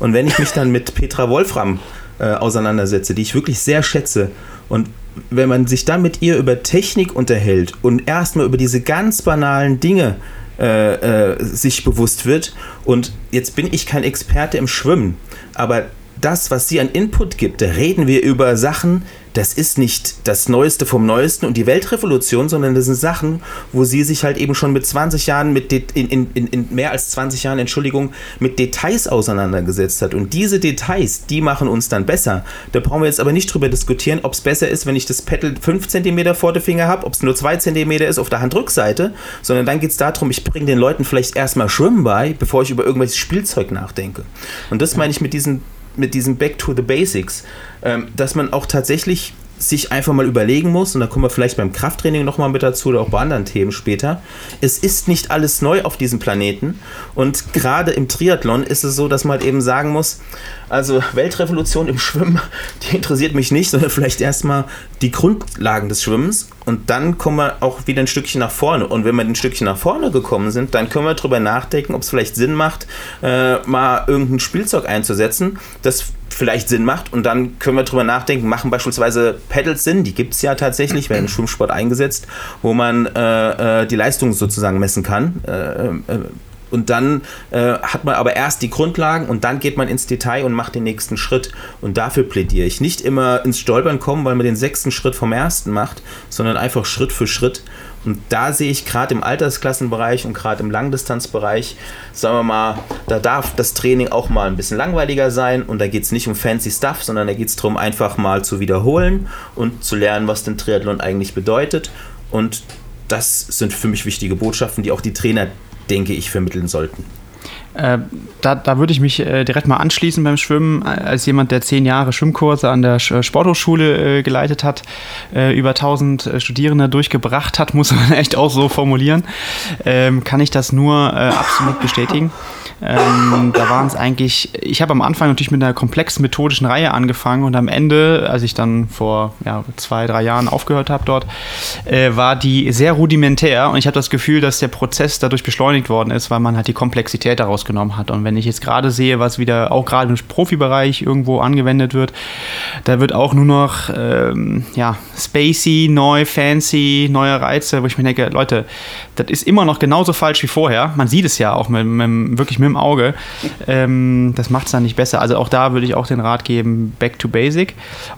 E: Und wenn ich mich dann mit Petra Wolfram äh, auseinandersetze, die ich wirklich sehr schätze. Und wenn man sich dann mit ihr über Technik unterhält und erstmal über diese ganz banalen Dinge äh, äh, sich bewusst wird, und jetzt bin ich kein Experte im Schwimmen, aber das, was sie an Input gibt, da reden wir über Sachen, das ist nicht das Neueste vom Neuesten und die Weltrevolution, sondern das sind Sachen, wo sie sich halt eben schon mit 20 Jahren, mit in, in, in mehr als 20 Jahren, Entschuldigung, mit Details auseinandergesetzt hat. Und diese Details, die machen uns dann besser. Da brauchen wir jetzt aber nicht drüber diskutieren, ob es besser ist, wenn ich das Pedal 5 cm vor der Finger habe, ob es nur 2 cm ist auf der Handrückseite, sondern dann geht es darum, ich bringe den Leuten vielleicht erstmal Schwimmen bei, bevor ich über irgendwelches Spielzeug nachdenke. Und das meine ich mit diesen mit diesem Back to the Basics, ähm, dass man auch tatsächlich sich einfach mal überlegen muss, und da kommen wir vielleicht beim Krafttraining nochmal mit dazu oder auch bei anderen Themen später, es ist nicht alles neu auf diesem Planeten. Und gerade im Triathlon ist es so, dass man halt eben sagen muss, also Weltrevolution im Schwimmen, die interessiert mich nicht, sondern vielleicht erstmal die Grundlagen des Schwimmens und dann kommen wir auch wieder ein Stückchen nach vorne. Und wenn wir ein Stückchen nach vorne gekommen sind, dann können wir darüber nachdenken, ob es vielleicht Sinn macht, äh, mal irgendein Spielzeug einzusetzen, das vielleicht Sinn macht. Und dann können wir darüber nachdenken, machen beispielsweise Pedals Sinn, die gibt es ja tatsächlich, werden im Schwimmsport eingesetzt, wo man äh, äh, die Leistung sozusagen messen kann. Äh, äh, und dann äh, hat man aber erst die Grundlagen und dann geht man ins Detail und macht den nächsten Schritt. Und dafür plädiere ich. Nicht immer ins Stolpern kommen, weil man den sechsten Schritt vom ersten macht, sondern einfach Schritt für Schritt. Und da sehe ich gerade im Altersklassenbereich und gerade im Langdistanzbereich, sagen wir mal, da darf das Training auch mal ein bisschen langweiliger sein und da geht es nicht um fancy Stuff, sondern da geht es darum, einfach mal zu wiederholen und zu lernen, was denn Triathlon eigentlich bedeutet. Und das sind für mich wichtige Botschaften, die auch die Trainer, denke ich, vermitteln sollten.
A: Äh, da, da würde ich mich äh, direkt mal anschließen beim Schwimmen. Als jemand, der zehn Jahre Schwimmkurse an der Sporthochschule äh, geleitet hat, äh, über 1000 äh, Studierende durchgebracht hat, muss man echt auch so formulieren, ähm, kann ich das nur äh, absolut bestätigen. Ähm, da waren es eigentlich, ich habe am Anfang natürlich mit einer komplexen methodischen Reihe angefangen und am Ende, als ich dann vor ja, zwei, drei Jahren aufgehört habe dort, äh, war die sehr rudimentär und ich habe das Gefühl, dass der Prozess dadurch beschleunigt worden ist, weil man halt die Komplexität daraus genommen hat. Und wenn ich jetzt gerade sehe, was wieder auch gerade im Profibereich irgendwo angewendet wird, da wird auch nur noch ähm, ja, spacey, neu, fancy, neue Reize, wo ich mir denke, Leute, das ist immer noch genauso falsch wie vorher. Man sieht es ja auch mit, mit wirklich mit dem Auge. Ähm, das macht es dann nicht besser. Also auch da würde ich auch den Rat geben, back to basic.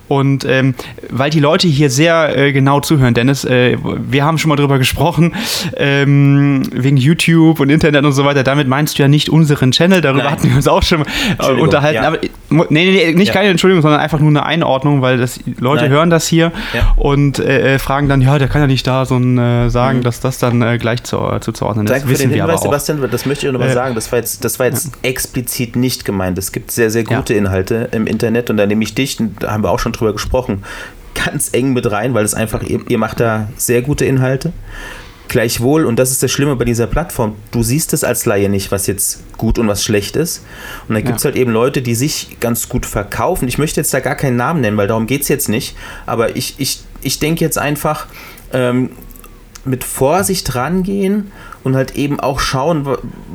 A: Und ähm, weil die Leute hier sehr äh, genau zuhören, Dennis, äh, wir haben schon mal drüber gesprochen, ähm, wegen YouTube und Internet und so weiter. Damit meinst du ja nicht unseren Channel, darüber Nein. hatten wir uns auch schon äh, unterhalten. Ja. Aber, nee, nee, nee nicht ja. keine Entschuldigung, sondern einfach nur eine Einordnung, weil das, Leute Nein. hören das hier ja. und äh, äh, fragen dann, ja, der kann ja nicht da so ein, äh, sagen, mhm. dass das dann gleich zu, zuzuordnen ist.
E: Danke für den Hinweis, Sebastian, das möchte ich nochmal sagen. Das war jetzt das war jetzt ja. explizit nicht gemeint. Es gibt sehr, sehr gute ja. Inhalte im Internet und da nehme ich dich, da haben wir auch schon drüber gesprochen, ganz eng mit rein, weil es einfach, ihr, ihr macht da sehr gute Inhalte. Gleichwohl, und das ist das Schlimme bei dieser Plattform, du siehst es als Laie nicht, was jetzt gut und was schlecht ist. Und dann gibt es ja. halt eben Leute, die sich ganz gut verkaufen. Ich möchte jetzt da gar keinen Namen nennen, weil darum geht es jetzt nicht. Aber ich, ich, ich denke jetzt einfach, ähm, mit Vorsicht rangehen und halt eben auch schauen,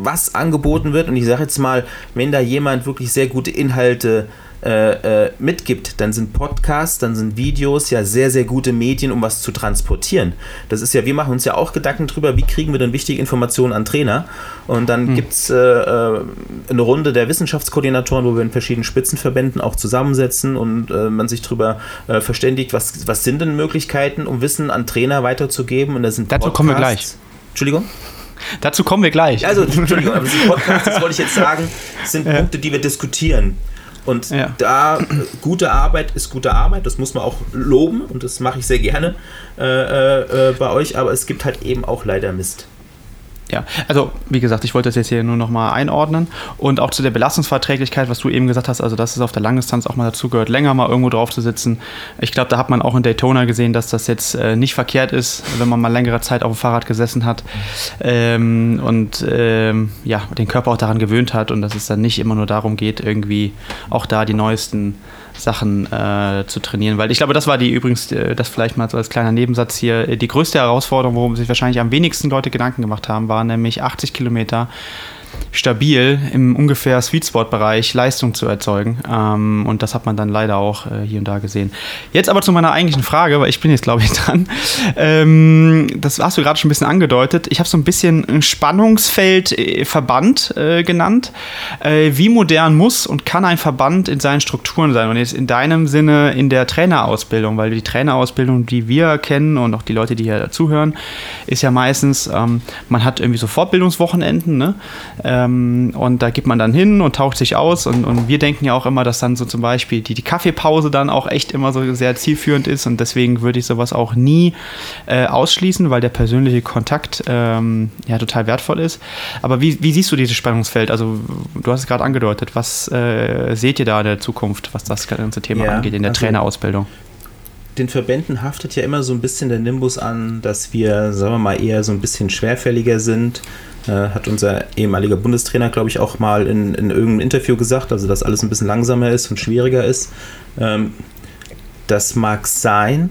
E: was angeboten wird. Und ich sage jetzt mal, wenn da jemand wirklich sehr gute Inhalte äh, äh, mitgibt, dann sind Podcasts, dann sind Videos ja sehr, sehr gute Medien, um was zu transportieren. Das ist ja, wir machen uns ja auch Gedanken drüber, wie kriegen wir denn wichtige Informationen an Trainer. Und dann hm. gibt es äh, äh, eine Runde der Wissenschaftskoordinatoren, wo wir in verschiedenen Spitzenverbänden auch zusammensetzen und äh, man sich darüber äh, verständigt, was, was sind denn Möglichkeiten, um Wissen an Trainer weiterzugeben. Und
A: das sind Dazu Podcasts. kommen wir gleich.
E: Entschuldigung?
A: Dazu kommen wir gleich.
E: Also, Entschuldigung, aber diese Podcasts, das wollte ich jetzt sagen, sind ja. Punkte, die wir diskutieren. Und ja. da gute Arbeit ist gute Arbeit, das muss man auch loben und das mache ich sehr gerne äh, äh, äh bei euch, aber es gibt halt eben auch leider Mist.
A: Ja, also wie gesagt, ich wollte das jetzt hier nur nochmal einordnen und auch zu der Belastungsverträglichkeit, was du eben gesagt hast, also dass es auf der Langdistanz auch mal dazu gehört, länger mal irgendwo drauf zu sitzen. Ich glaube, da hat man auch in Daytona gesehen, dass das jetzt äh, nicht verkehrt ist, wenn man mal längere Zeit auf dem Fahrrad gesessen hat ähm, und ähm, ja, den Körper auch daran gewöhnt hat und dass es dann nicht immer nur darum geht, irgendwie auch da die neuesten Sachen äh, zu trainieren. Weil ich glaube, das war die übrigens, äh, das vielleicht mal so als kleiner Nebensatz hier, äh, die größte Herausforderung, worum sich wahrscheinlich am wenigsten Leute Gedanken gemacht haben, war nämlich 80 Kilometer stabil im ungefähr Sweet Spot Bereich Leistung zu erzeugen. Ähm, und das hat man dann leider auch äh, hier und da gesehen. Jetzt aber zu meiner eigentlichen Frage, weil ich bin jetzt glaube ich dran. Ähm, das hast du gerade schon ein bisschen angedeutet. Ich habe so ein bisschen ein Spannungsfeld äh, Verband äh, genannt. Äh, wie modern muss und kann ein Verband in seinen Strukturen sein? Und jetzt in deinem Sinne in der Trainerausbildung, weil die Trainerausbildung, die wir kennen und auch die Leute, die hier zuhören, ist ja meistens, ähm, man hat irgendwie so Fortbildungswochenenden, ne? Ähm, und da geht man dann hin und taucht sich aus. Und, und wir denken ja auch immer, dass dann so zum Beispiel die, die Kaffeepause dann auch echt immer so sehr zielführend ist. Und deswegen würde ich sowas auch nie äh, ausschließen, weil der persönliche Kontakt ähm, ja total wertvoll ist. Aber wie, wie siehst du dieses Spannungsfeld? Also, du hast es gerade angedeutet. Was äh, seht ihr da in der Zukunft, was das ganze Thema ja, angeht, in der also Trainerausbildung?
E: den Verbänden haftet ja immer so ein bisschen der Nimbus an, dass wir, sagen wir mal, eher so ein bisschen schwerfälliger sind, hat unser ehemaliger Bundestrainer, glaube ich, auch mal in, in irgendeinem Interview gesagt, also dass alles ein bisschen langsamer ist und schwieriger ist. Ähm, das mag sein.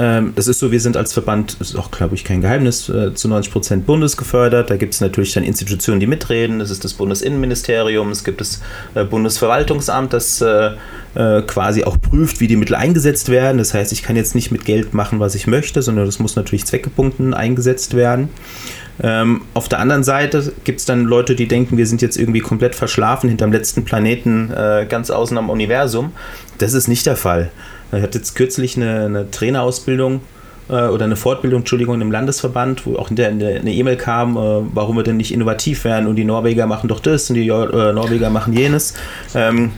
E: Ähm, es ist so, wir sind als Verband, das ist auch, glaube ich, kein Geheimnis, äh, zu 90 Prozent bundesgefördert. Da gibt es natürlich dann Institutionen, die mitreden. Das ist das Bundesinnenministerium, es gibt das äh, Bundesverwaltungsamt, das äh, äh, quasi auch prüft, wie die Mittel eingesetzt werden. Das heißt, ich kann jetzt nicht mit Geld machen, was ich möchte, sondern das muss natürlich zweckgebunden eingesetzt werden. Ähm, auf der anderen Seite gibt es dann Leute, die denken, wir sind jetzt irgendwie komplett verschlafen hinterm letzten Planeten äh, ganz außen am Universum. Das ist nicht der Fall. Ich hatte jetzt kürzlich eine, eine Trainerausbildung äh, oder eine Fortbildung, Entschuldigung, im Landesverband, wo auch hinterher eine E-Mail kam, äh, warum wir denn nicht innovativ werden und die Norweger machen doch das und die äh, Norweger machen jenes. Ähm,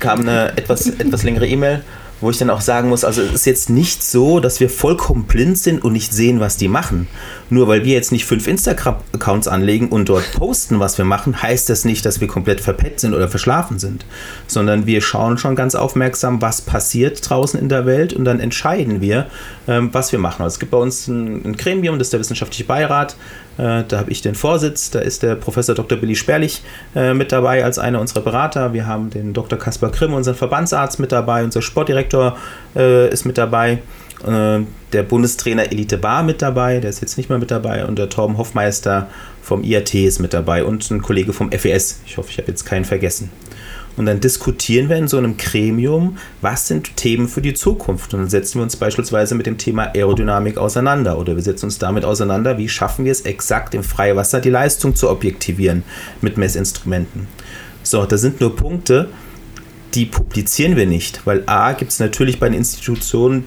E: kam eine etwas, etwas längere E-Mail wo ich dann auch sagen muss, also es ist jetzt nicht so, dass wir vollkommen blind sind und nicht sehen, was die machen. Nur weil wir jetzt nicht fünf Instagram-Accounts anlegen und dort posten, was wir machen, heißt das nicht, dass wir komplett verpetzt sind oder verschlafen sind, sondern wir schauen schon ganz aufmerksam, was passiert draußen in der Welt und dann entscheiden wir, ähm, was wir machen. Also es gibt bei uns ein, ein Gremium, das ist der wissenschaftliche Beirat, da habe ich den Vorsitz, da ist der Professor Dr. Billy Sperlich äh, mit dabei als einer unserer Berater. Wir haben den Dr. Kaspar Grimm, unseren Verbandsarzt, mit dabei, unser Sportdirektor äh, ist mit dabei. der Bundestrainer Elite Bar mit dabei, der ist jetzt nicht mehr mit dabei, und der Torben Hoffmeister vom IAT ist mit dabei und ein Kollege vom FES. Ich hoffe, ich habe jetzt keinen vergessen. Und dann diskutieren wir in so einem Gremium, was sind Themen für die Zukunft. Und dann setzen wir uns beispielsweise mit dem Thema Aerodynamik auseinander oder wir setzen uns damit auseinander, wie schaffen wir es exakt im Freiwasser die Leistung zu objektivieren mit Messinstrumenten. So, das sind nur Punkte, die publizieren wir nicht, weil A gibt es natürlich bei den Institutionen,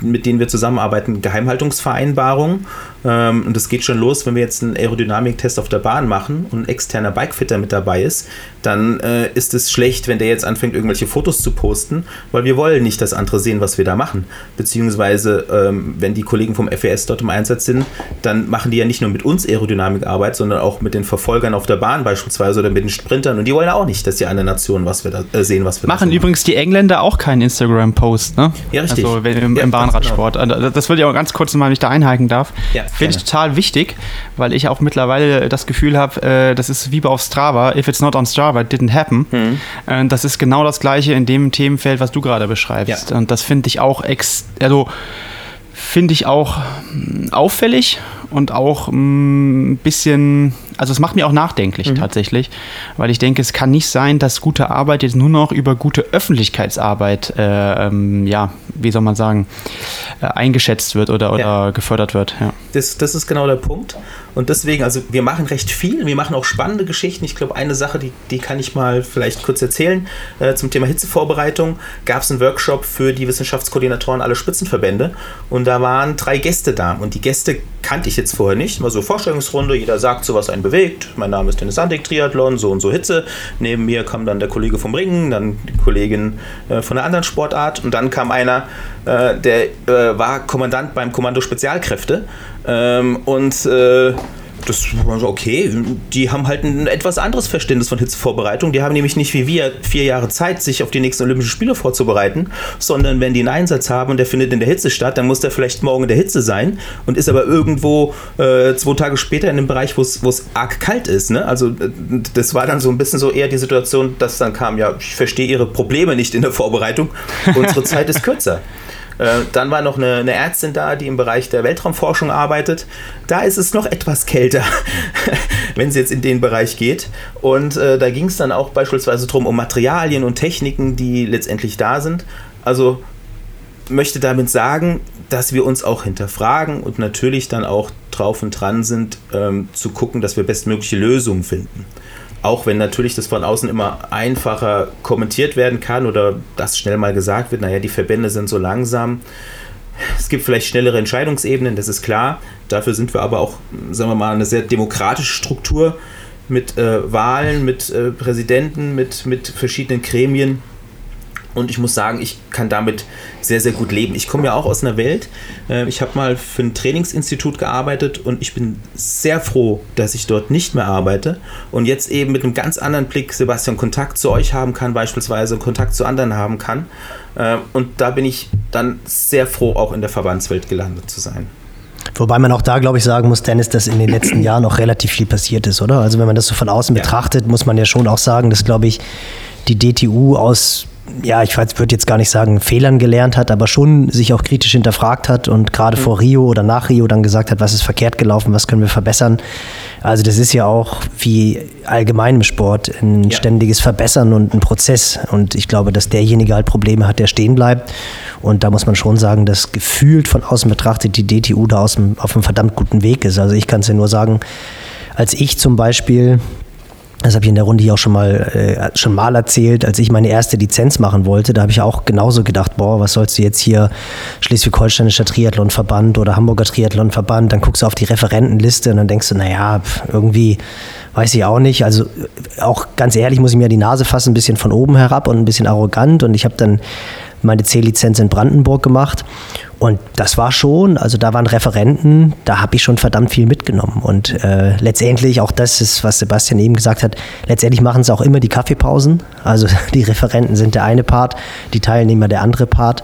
E: mit denen wir zusammenarbeiten, Geheimhaltungsvereinbarungen ähm, und es geht schon los, wenn wir jetzt einen Aerodynamiktest auf der Bahn machen und ein externer Bikefitter mit dabei ist, dann äh, ist es schlecht, wenn der jetzt anfängt, irgendwelche Fotos zu posten, weil wir wollen nicht, dass andere sehen, was wir da machen. Beziehungsweise, ähm, wenn die Kollegen vom FES dort im Einsatz sind, dann machen die ja nicht nur mit uns Aerodynamikarbeit, sondern auch mit den Verfolgern auf der Bahn beispielsweise oder mit den Sprintern und die wollen auch nicht, dass die andere Nation was wir da äh, sehen, was wir
A: machen. Machen übrigens die Engländer auch keinen Instagram-Post, ne?
E: Ja, richtig.
A: Also im, im ja, Bahnradsport. Genau. Das würde ich auch ganz kurz mal, wenn ich da einhaken darf. Ja. Finde ich total wichtig, weil ich auch mittlerweile das Gefühl habe, äh, das ist wie bei auf Strava, if it's not on Strava, it didn't happen. Mhm. Äh, das ist genau das gleiche in dem Themenfeld, was du gerade beschreibst. Ja. Und das finde ich auch ex also finde ich auch mm, auffällig und auch ein mm, bisschen, also es macht mir auch nachdenklich mhm. tatsächlich, weil ich denke, es kann nicht sein, dass gute Arbeit jetzt nur noch über gute Öffentlichkeitsarbeit, äh, ähm, ja, wie soll man sagen, äh, eingeschätzt wird oder, oder ja. gefördert wird. Ja.
E: Das, das ist genau der Punkt. Und deswegen, also wir machen recht viel, wir machen auch spannende Geschichten. Ich glaube, eine Sache, die, die kann ich mal vielleicht kurz erzählen. Äh, zum Thema Hitzevorbereitung gab es einen Workshop für die Wissenschaftskoordinatoren aller Spitzenverbände und da waren drei Gäste da und die Gäste kannte ich jetzt vorher nicht. Mal so Vorstellungsrunde, jeder sagt so, was einen bewegt. Mein Name ist Dennis Sandig, Triathlon, so und so Hitze. Neben mir kam dann der Kollege vom Ringen, dann die Kollegin äh, von einer anderen Sportart und dann kam einer, äh, der äh, war Kommandant beim Kommando Spezialkräfte ähm, und äh, das war so okay. Die haben halt ein etwas anderes Verständnis von Hitzevorbereitung. Die haben nämlich nicht wie wir vier Jahre Zeit, sich auf die nächsten Olympischen Spiele vorzubereiten, sondern wenn die einen Einsatz haben und der findet in der Hitze statt, dann muss der vielleicht morgen in der Hitze sein und ist aber irgendwo äh, zwei Tage später in einem Bereich, wo es arg kalt ist. Ne? Also äh, das war dann so ein bisschen so eher die Situation, dass dann kam, ja, ich verstehe Ihre Probleme nicht in der Vorbereitung. Unsere Zeit ist kürzer. Äh, dann war noch eine, eine, Ärztin da, die im Bereich der Weltraumforschung arbeitet. Da ist es noch etwas kälter, wenn es jetzt in den Bereich geht. Und äh, da ging es dann auch beispielsweise darum, um Materialien und Techniken, die letztendlich da sind. Also möchte damit sagen, dass wir uns auch hinterfragen und natürlich dann auch drauf und dran sind, ähm, zu gucken, dass wir bestmögliche Lösungen finden. Auch wenn natürlich das von außen immer einfacher kommentiert werden kann oder das schnell mal gesagt wird, naja, die Verbände sind so langsam. Es gibt vielleicht schnellere Entscheidungsebenen, das ist klar. Dafür sind wir aber auch, sagen wir mal, eine sehr demokratische Struktur mit äh, Wahlen, mit äh, Präsidenten, mit, mit verschiedenen Gremien. Und ich muss sagen, ich kann damit sehr, sehr gut leben. Ich komme ja auch aus einer Welt. Äh, ich habe mal für ein Trainingsinstitut gearbeitet und ich bin sehr froh, dass ich dort nicht mehr arbeite und jetzt eben mit einem ganz anderen Blick, Sebastian, Kontakt zu euch haben kann, beispielsweise Kontakt zu anderen haben kann. Äh, und da bin ich dann sehr froh, auch in der Verbandswelt gelandet zu sein.
C: Wobei man auch da, glaube ich, sagen muss, Dennis, dass in den letzten Jahren noch relativ viel passiert ist, oder? Also wenn man das so von außen ja. betrachtet, muss man ja schon auch sagen, dass, glaube ich, die DTU aus ja, ich würde jetzt gar nicht sagen, Fehlern gelernt hat, aber schon sich auch kritisch hinterfragt hat und gerade mhm. vor Rio oder nach Rio dann gesagt hat, was ist verkehrt gelaufen, was können wir verbessern. Also das ist ja auch wie allgemein im Sport ein ja. ständiges Verbessern und ein Prozess. Und ich glaube, dass derjenige halt Probleme hat, der stehen bleibt. Und da muss man schon sagen, dass gefühlt von außen betrachtet die DTU da auf einem verdammt guten Weg ist. Also ich kann es ja nur sagen, als ich zum Beispiel das habe ich in der Runde hier auch schon mal, äh, schon mal erzählt, als ich meine erste Lizenz machen wollte, da habe ich auch genauso gedacht, boah, was sollst du jetzt hier? Schleswig-Holsteinischer Triathlonverband oder Hamburger Triathlonverband, dann guckst du auf die Referentenliste und dann denkst du, naja, irgendwie weiß ich auch nicht. Also auch ganz ehrlich muss ich mir die Nase fassen, ein bisschen von oben herab und ein bisschen arrogant. Und ich habe dann meine C-Lizenz in Brandenburg gemacht. Und das war schon, also da waren Referenten, da habe ich schon verdammt viel mitgenommen. Und äh, letztendlich, auch das ist, was Sebastian eben gesagt hat, letztendlich machen es auch immer die Kaffeepausen. Also die Referenten sind der eine Part, die Teilnehmer der andere Part.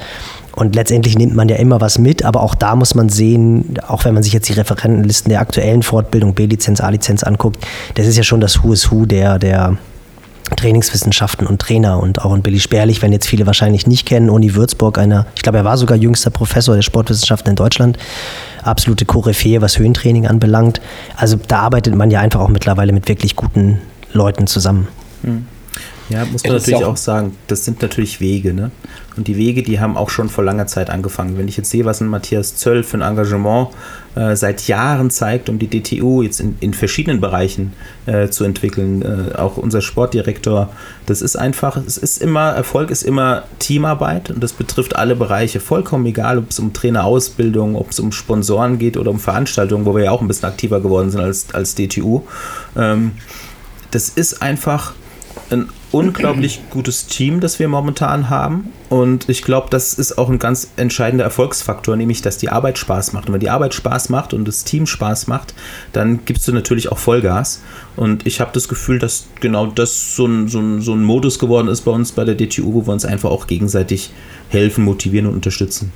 C: Und letztendlich nimmt man ja immer was mit, aber auch da muss man sehen, auch wenn man sich jetzt die Referentenlisten der aktuellen Fortbildung, B-Lizenz, A-Lizenz anguckt, das ist ja schon das Who is Who der, der, Trainingswissenschaften und Trainer und auch ein Billy Sperlich, wenn jetzt viele wahrscheinlich nicht kennen, Uni Würzburg, einer, ich glaube, er war sogar jüngster Professor der Sportwissenschaften in Deutschland, absolute Koryphäe, was Höhentraining anbelangt. Also da arbeitet man ja einfach auch mittlerweile mit wirklich guten Leuten zusammen.
E: Hm. Ja, muss man natürlich auch sagen, das sind natürlich Wege, ne? Und die Wege, die haben auch schon vor langer Zeit angefangen. Wenn ich jetzt sehe, was ein Matthias Zöll für ein Engagement äh, seit Jahren zeigt, um die DTU jetzt in, in verschiedenen Bereichen äh, zu entwickeln, äh, auch unser Sportdirektor, das ist einfach, es ist immer, Erfolg ist immer Teamarbeit und das betrifft alle Bereiche, vollkommen egal, ob es um Trainerausbildung, ob es um Sponsoren geht oder um Veranstaltungen, wo wir ja auch ein bisschen aktiver geworden sind als, als DTU. Ähm, das ist einfach ein unglaublich gutes Team, das wir momentan haben. Und ich glaube, das ist auch ein ganz entscheidender Erfolgsfaktor, nämlich, dass die Arbeit Spaß macht. Und wenn die Arbeit Spaß macht und das Team Spaß macht, dann gibst du natürlich auch Vollgas. Und ich habe das Gefühl, dass genau das so ein, so, ein, so ein Modus geworden ist bei uns bei der DTU, wo wir uns einfach auch gegenseitig helfen, motivieren und unterstützen.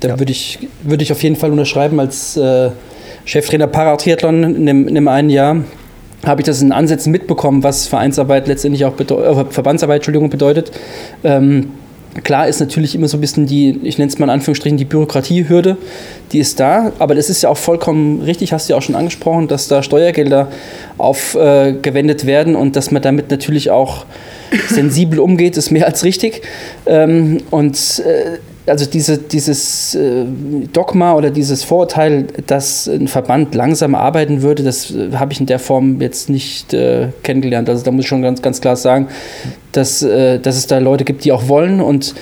B: Da ja. würde ich, würd ich auf jeden Fall unterschreiben als. Äh Cheftrainer Paratriathlon in in dem einen Jahr, habe ich das in Ansätzen mitbekommen, was Vereinsarbeit letztendlich auch äh, Verbandsarbeit Entschuldigung, bedeutet. Ähm, Klar ist natürlich immer so ein bisschen die, ich nenne es mal in Anführungsstrichen, die Bürokratiehürde, die ist da, aber das ist ja auch vollkommen richtig, hast du ja auch schon angesprochen, dass da Steuergelder aufgewendet äh, werden und dass man damit natürlich auch sensibel umgeht, ist mehr als richtig. Ähm, und äh, also diese, dieses äh, Dogma oder dieses Vorurteil, dass ein Verband langsam arbeiten würde, das äh, habe ich in der Form jetzt nicht äh, kennengelernt. Also da muss ich schon ganz, ganz klar sagen, dass, äh, dass es da Leute gibt, die auch wollen und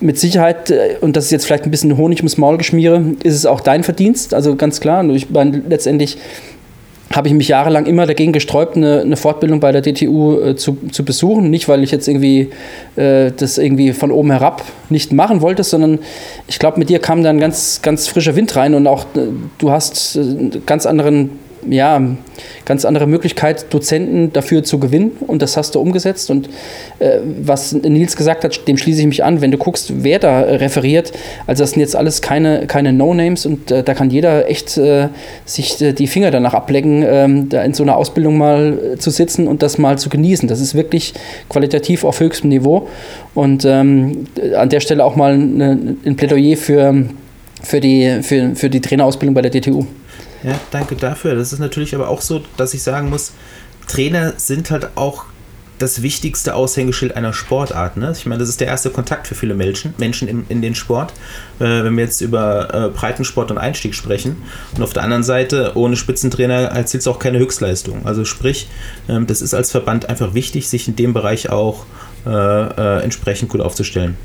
B: mit Sicherheit, äh, und das ist jetzt vielleicht ein bisschen Honig ums Maul geschmiere, ist es auch dein Verdienst, also ganz klar. Ich meine, letztendlich habe ich mich jahrelang immer dagegen gesträubt, eine, eine Fortbildung bei der DTU äh, zu, zu besuchen. Nicht, weil ich jetzt irgendwie äh, das irgendwie von oben herab nicht machen wollte, sondern ich glaube, mit dir kam dann ganz, ganz frischer Wind rein und auch äh, du hast äh, ganz anderen ja, ganz andere Möglichkeit, Dozenten dafür zu gewinnen und das hast du umgesetzt. Und äh, was Nils gesagt hat, dem schließe ich mich an. Wenn du guckst, wer da referiert, also das sind jetzt alles keine, keine No-Names und äh, da kann jeder echt äh, sich äh, die Finger danach ablecken, ähm, da in so einer Ausbildung mal äh, zu sitzen und das mal zu genießen. Das ist wirklich qualitativ auf höchstem Niveau und ähm, an der Stelle auch mal eine, ein Plädoyer für, für, die, für, für die Trainerausbildung bei der DTU.
E: Ja, danke dafür. Das ist natürlich aber auch so, dass ich sagen muss, Trainer sind halt auch das wichtigste Aushängeschild einer Sportart. Ne? Ich meine, das ist der erste Kontakt für viele Menschen, Menschen in, in den Sport, äh, wenn wir jetzt über äh, Breitensport und Einstieg sprechen. Und auf der anderen Seite, ohne Spitzentrainer erzielt es auch keine Höchstleistung. Also sprich, ähm, das ist als Verband einfach wichtig, sich in dem Bereich auch äh, äh entsprechend gut aufzustellen.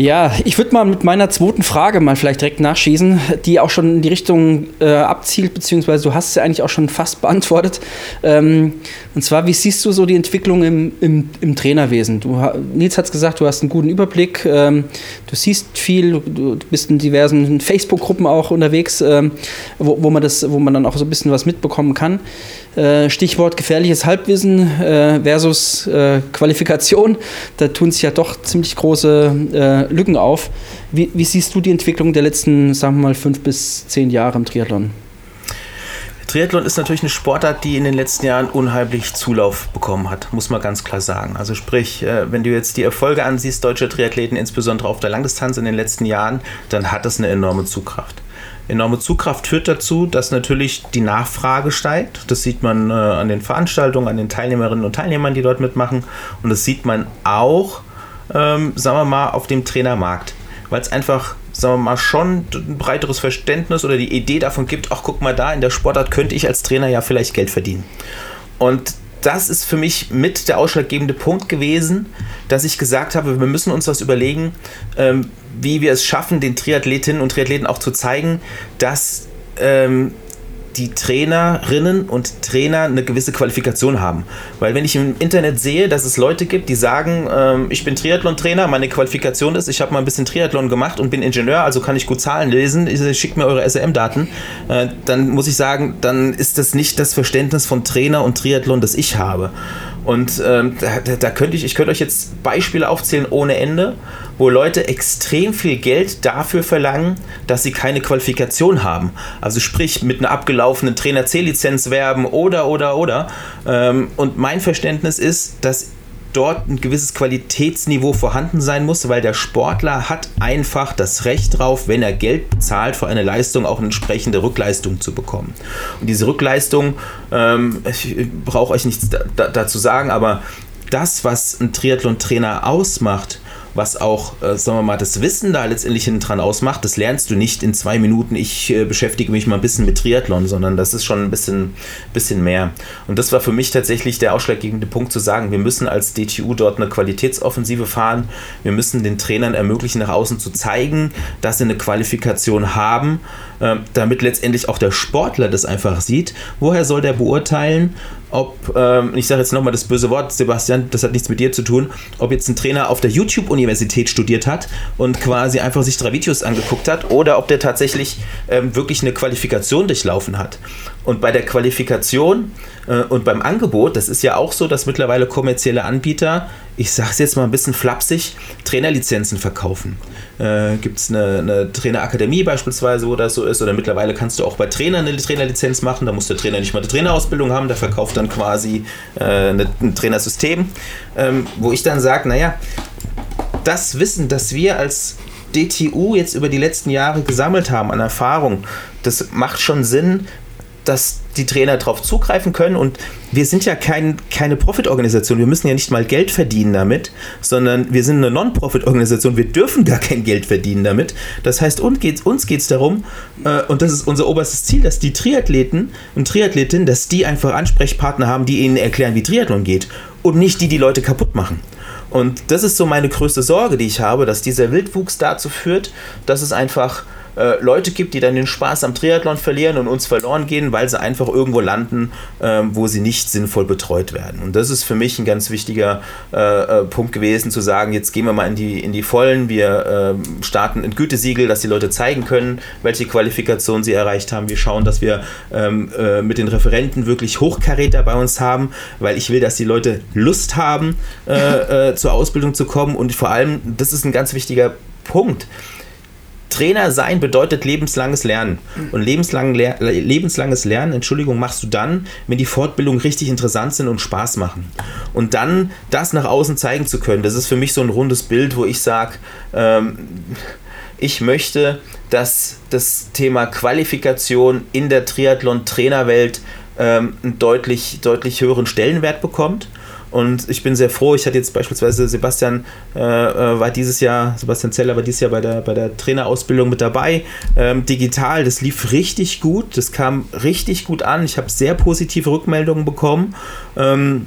B: Ja, ich würde mal mit meiner zweiten Frage mal vielleicht direkt nachschießen, die auch schon in die Richtung äh, abzielt, beziehungsweise du hast sie eigentlich auch schon fast beantwortet. Ähm, und zwar, wie siehst du so die Entwicklung im, im, im Trainerwesen? Du, Nils hat es gesagt, du hast einen guten Überblick, ähm, du siehst viel, du, du, bist in diversen Facebook-Gruppen auch unterwegs, ähm, wo, wo, man das, wo man dann auch so ein bisschen was mitbekommen kann. Äh, Stichwort gefährliches Halbwissen äh, versus äh, Qualifikation. Da tun sich ja doch ziemlich große Lücken auf. Wie, wie, siehst du die Entwicklung der letzten, sagen wir mal, fünf bis zehn Jahre im Triathlon?
E: Triathlon ist natürlich eine Sportart, die in den letzten Jahren unheimlich Zulauf bekommen hat, muss man ganz klar sagen. Also sprich, wenn du jetzt die Erfolge ansiehst, deutsche Triathleten, insbesondere auf der Langdistanz in den letzten Jahren, dann hat das eine enorme Zugkraft enorme Zugkraft führt dazu, dass natürlich die Nachfrage steigt. Das sieht man äh, an den Veranstaltungen, an den Teilnehmerinnen und Teilnehmern, die dort mitmachen. Und das sieht man auch, ähm, sagen wir mal, auf dem Trainermarkt. Weil es einfach, sagen wir mal, schon ein breiteres Verständnis oder die Idee davon gibt, ach guck mal da, in der Sportart könnte ich als Trainer ja vielleicht Geld verdienen. Und das ist für mich mit der ausschlaggebende Punkt gewesen, dass ich gesagt habe, wir müssen uns was überlegen, ähm, wie wir es schaffen, den Triathletinnen und Triathleten auch zu zeigen, dass ähm, die Trainerinnen und Trainer eine gewisse Qualifikation haben. Weil wenn ich im Internet sehe, dass es Leute gibt, die sagen, ähm, ich bin Triathlon-Trainer, meine Qualifikation ist, ich habe mal ein bisschen Triathlon gemacht und bin Ingenieur, also kann ich gut Zahlen lesen, schickt mir eure SRM-Daten, äh, dann muss ich sagen, dann ist das nicht das Verständnis von Trainer und Triathlon, das ich habe. Und ähm, da, da, könnte ich, ich könnte euch jetzt Beispiele aufzählen ohne Ende, wo Leute extrem viel Geld dafür verlangen, dass sie keine Qualifikation haben. Also sprich mit einer abgelaufenen Trainer C-Lizenz werben oder oder oder. Ähm, und mein Verständnis ist, dass dort ein gewisses Qualitätsniveau vorhanden sein muss, weil der Sportler hat einfach das Recht drauf, wenn er Geld bezahlt für eine Leistung, auch eine entsprechende Rückleistung zu bekommen. Und diese Rückleistung, ähm, ich brauche euch nichts da, dazu sagen, aber das, was ein Triathlon-Trainer ausmacht, was auch, äh, sagen wir mal, das Wissen da letztendlich hinten dran ausmacht, das lernst du nicht in zwei Minuten, ich äh, beschäftige mich mal ein bisschen mit Triathlon, sondern das ist schon ein bisschen, bisschen mehr. Und das war für mich tatsächlich der ausschlaggebende Punkt zu sagen, wir müssen als DTU dort eine Qualitätsoffensive fahren, wir müssen den Trainern ermöglichen, nach außen zu zeigen, dass sie eine Qualifikation haben, äh, damit letztendlich auch der Sportler das einfach sieht. Woher soll der beurteilen, ob, ähm, ich sage jetzt nochmal das böse Wort, Sebastian, das hat nichts mit dir zu tun, ob jetzt ein Trainer auf der YouTube-Universität studiert hat und quasi einfach sich drei Videos angeguckt hat oder ob der tatsächlich ähm, wirklich eine Qualifikation durchlaufen hat. Und bei der Qualifikation äh, und beim Angebot, das ist ja auch so, dass mittlerweile kommerzielle Anbieter ich sage es jetzt mal ein bisschen flapsig, Trainerlizenzen verkaufen. Äh, Gibt es eine, eine, Trainerakademie beispielsweise, wo das so ist, oder mittlerweile kannst du auch bei Trainern eine Trainerlizenz machen, da muss der Trainer nicht mal eine Trainerausbildung haben, der verkauft dann quasi äh, eine, ein Trainersystem, ähm, wo ich dann sage, naja, das Wissen, das wir als DTU jetzt über die letzten Jahre gesammelt haben an Erfahrung, das macht schon Sinn, dass die Trainer darauf zugreifen können. Und wir sind ja kein, keine Profit-Organisation. Wir müssen ja nicht mal Geld verdienen damit, sondern wir sind eine Non-Profit-Organisation. Wir dürfen gar kein Geld verdienen damit. Das heißt, uns geht es uns geht's darum, äh, und das ist unser oberstes Ziel, dass die Triathleten und Triathletinnen, dass die einfach Ansprechpartner haben, die ihnen erklären, wie Triathlon geht. Und nicht die, die Leute kaputt machen. Und das ist so meine größte Sorge, die ich habe, dass dieser Wildwuchs dazu führt, dass es einfach äh, Leute gibt, die dann den Spaß am Triathlon verlieren und uns verloren gehen, weil sie einfach irgendwo landen, ähm, wo sie nicht sinnvoll betreut werden. Und das ist für mich ein ganz wichtiger äh, äh Punkt gewesen, zu sagen, jetzt gehen wir mal in die, in die Vollen, wir äh, starten ein Gütesiegel, dass die Leute zeigen können, welche Qualifikation sie erreicht haben. Wir schauen, dass wir ähm, äh, mit den Referenten wirklich Hochkaräter bei uns haben, weil ich will, dass die Leute Lust haben, äh, zur Ausbildung zu kommen und vor allem, das ist ein ganz wichtiger Punkt Trainer sein bedeutet lebenslanges Lernen. Und lebenslang, lebenslanges Lernen, Entschuldigung, machst du dann, wenn die Fortbildungen richtig interessant sind und Spaß machen. Und dann das nach außen zeigen zu können, das ist für mich so ein rundes Bild, wo ich sage, ähm, ich möchte, dass das Thema Qualifikation in der Triathlon-Trainerwelt ähm, einen deutlich, deutlich höheren Stellenwert bekommt und ich bin sehr froh, ich hatte jetzt beispielsweise Sebastian äh, äh, war dieses Jahr, Sebastian Zeller war dieses Jahr bei der, bei der Trainerausbildung mit dabei. Ähm, digital, das lief richtig gut, das kam richtig gut an. Ich habe sehr positive Rückmeldungen bekommen. Ähm,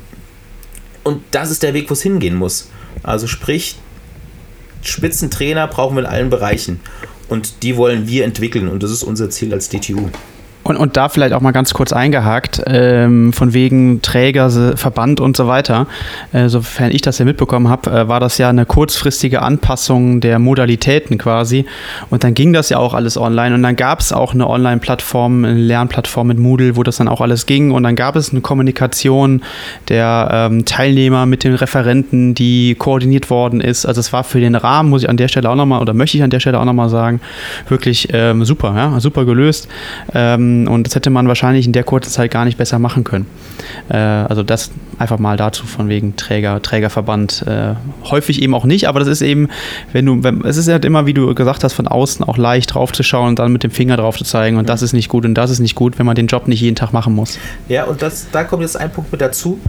E: und das ist der Weg, wo es hingehen muss. Also sprich, Spitzentrainer brauchen wir in allen Bereichen. Und die wollen wir entwickeln und das ist unser Ziel als DTU.
A: Und, und da vielleicht auch mal ganz kurz eingehakt, ähm, von wegen Träger, Verband und so weiter. Äh, sofern ich das ja mitbekommen habe, äh, war das ja eine kurzfristige Anpassung der Modalitäten quasi. Und dann ging das ja auch alles online. Und dann gab es auch eine Online-Plattform, eine Lernplattform mit Moodle, wo das dann auch alles ging. Und dann gab es eine Kommunikation der ähm, Teilnehmer mit den Referenten, die koordiniert worden ist. Also es war für den Rahmen, muss ich an der Stelle auch nochmal, oder möchte ich an der Stelle auch nochmal sagen, wirklich ähm, super, ja, super gelöst. Ähm, ähm, und das hätte man wahrscheinlich in der kurzen Zeit gar nicht besser machen können. Äh, also das einfach mal dazu von wegen Träger, Trägerverband. Äh, häufig eben auch nicht, aber das ist eben, wenn du, wenn, es ist halt immer, wie du gesagt hast, von außen auch leicht draufzuschauen und dann mit dem Finger drauf zu zeigen und das ist nicht gut und das ist nicht gut, wenn man den Job nicht jeden Tag machen muss.
E: Ja, und das, da kommt jetzt ein Punkt mit dazu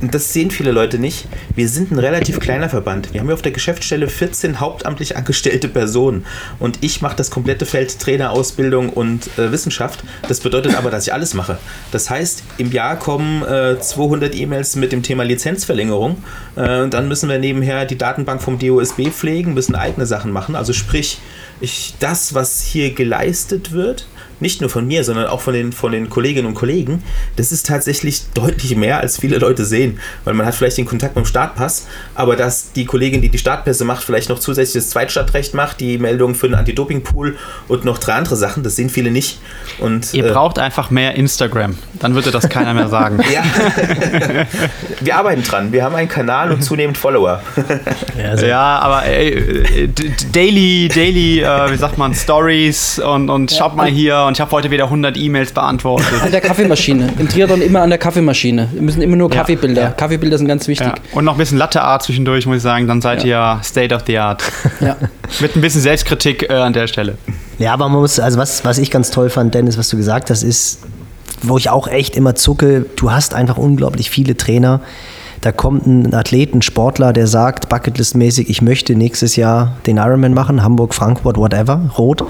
E: das sehen viele Leute nicht, wir sind ein relativ kleiner Verband. Wir haben ja auf der Geschäftsstelle 14 hauptamtlich angestellte Personen und ich mache das komplette Feld Trainerausbildung und äh, Wissenschaft. Das bedeutet aber, dass ich alles mache. Das heißt, im Jahr kommen äh, 200 E-Mails mit dem Thema Lizenzverlängerung. Äh, dann müssen wir nebenher die Datenbank vom DOSB pflegen, müssen eigene Sachen machen. Also sprich, ich, das, was hier geleistet wird, nicht nur von mir, sondern auch von den, von den Kolleginnen und Kollegen, das ist tatsächlich deutlich mehr, als viele Leute sehen. Weil man hat vielleicht den Kontakt mit dem Startpass, aber dass die Kollegin, die die Startpässe macht, vielleicht noch zusätzlich das Zweitstadtrecht macht, die Meldung für den Anti-Doping-Pool und noch drei andere Sachen, das sehen viele nicht. Und,
A: Ihr äh, braucht einfach mehr Instagram, dann würde das keiner mehr sagen.
E: ja. wir arbeiten dran. Wir haben einen Kanal und zunehmend Follower.
A: ja, also. ja, aber ey, daily, daily, äh, wie sagt man, Stories und, und ja. schaut mal hier und ich habe heute wieder 100 E-Mails beantwortet.
B: An der Kaffeemaschine. Im Triathlon immer an der Kaffeemaschine. Wir müssen immer nur Kaffeebilder. Ja. Kaffeebilder sind ganz wichtig. Ja.
A: Und noch ein bisschen Latte Art zwischendurch, muss ich sagen. Dann seid ihr State of the Art. Ja. Mit ein bisschen Selbstkritik äh, an der Stelle.
C: Ja, aber man muss, also was, was ich ganz toll fand, Dennis, was du gesagt hast, ist, wo ich auch echt immer zucke, du hast einfach unglaublich viele Trainer, da kommt ein Athlet, ein Sportler, der sagt, Bucketlist-mäßig, ich möchte nächstes Jahr den Ironman machen, Hamburg, Frankfurt, whatever, rot.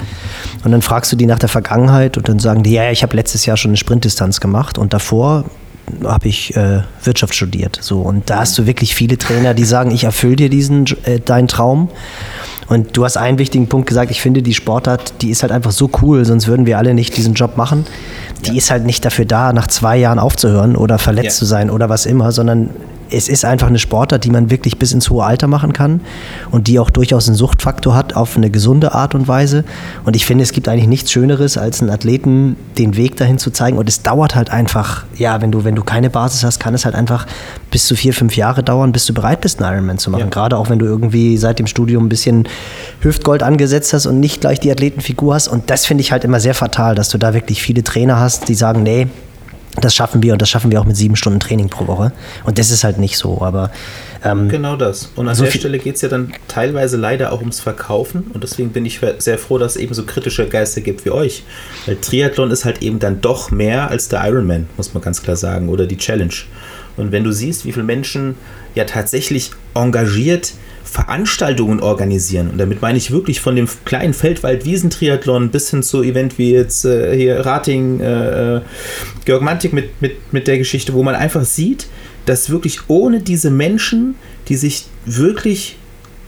C: Und dann fragst du die nach der Vergangenheit und dann sagen die, ja, ich habe letztes Jahr schon eine Sprintdistanz gemacht und davor habe ich äh, Wirtschaft studiert. So und da hast du wirklich viele Trainer, die sagen, ich erfülle dir diesen äh, deinen Traum. Und du hast einen wichtigen Punkt gesagt, ich finde die Sportart, die ist halt einfach so cool, sonst würden wir alle nicht diesen Job machen. Die ja. ist halt nicht dafür da, nach zwei Jahren aufzuhören oder verletzt ja. zu sein oder was immer, sondern es ist einfach eine Sportart, die man wirklich bis ins hohe Alter machen kann und die auch durchaus einen Suchtfaktor hat auf eine gesunde Art und Weise. Und ich finde, es gibt eigentlich nichts Schöneres, als einen Athleten den Weg dahin zu zeigen. Und es dauert halt einfach, ja, wenn du, wenn du keine Basis hast, kann es halt einfach bis zu vier, fünf Jahre dauern, bis du bereit bist, einen Ironman zu machen. Ja. Gerade auch wenn du irgendwie seit dem Studium ein bisschen Hüftgold angesetzt hast und nicht gleich die Athletenfigur hast. Und das finde ich halt immer sehr fatal, dass du da wirklich viele Trainer hast, die sagen, nee, das schaffen wir und das schaffen wir auch mit sieben Stunden Training pro Woche. Und das ist halt nicht so, aber.
E: Ähm, genau das. Und an so der Stelle geht es ja dann teilweise leider auch ums Verkaufen. Und deswegen bin ich sehr froh, dass es eben so kritische Geister gibt wie euch. Weil Triathlon ist halt eben dann doch mehr als der Ironman, muss man ganz klar sagen, oder die Challenge. Und wenn du siehst, wie viele Menschen ja tatsächlich engagiert Veranstaltungen organisieren. Und damit meine ich wirklich von dem kleinen Feldwald-Wiesentriathlon bis hin zu Event wie jetzt äh, hier Rating, äh, äh, Georg Mantik mit, mit, mit der Geschichte, wo man einfach sieht, dass wirklich ohne diese Menschen, die sich wirklich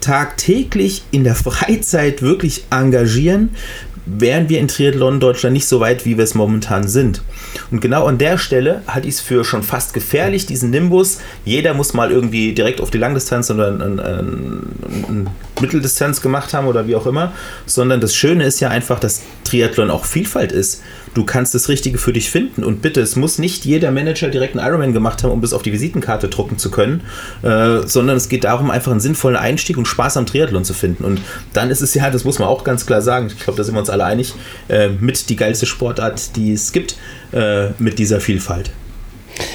E: tagtäglich in der Freizeit wirklich engagieren, wären wir in Triathlon Deutschland nicht so weit, wie wir es momentan sind. Und genau an der Stelle halte ich es für schon fast gefährlich, diesen Nimbus. Jeder muss mal irgendwie direkt auf die Langdistanz oder eine Mitteldistanz gemacht haben oder wie auch immer. Sondern das Schöne ist ja einfach, dass Triathlon auch Vielfalt ist du kannst das Richtige für dich finden. Und bitte, es muss nicht jeder Manager direkt einen Ironman gemacht haben, um das auf die Visitenkarte drucken zu können, äh, sondern es geht darum, einfach einen sinnvollen Einstieg und Spaß am Triathlon zu finden. Und dann ist es ja, das muss man auch ganz klar sagen, ich glaube, da sind wir uns alle einig, äh, mit die geilste Sportart, die es gibt, äh, mit dieser Vielfalt.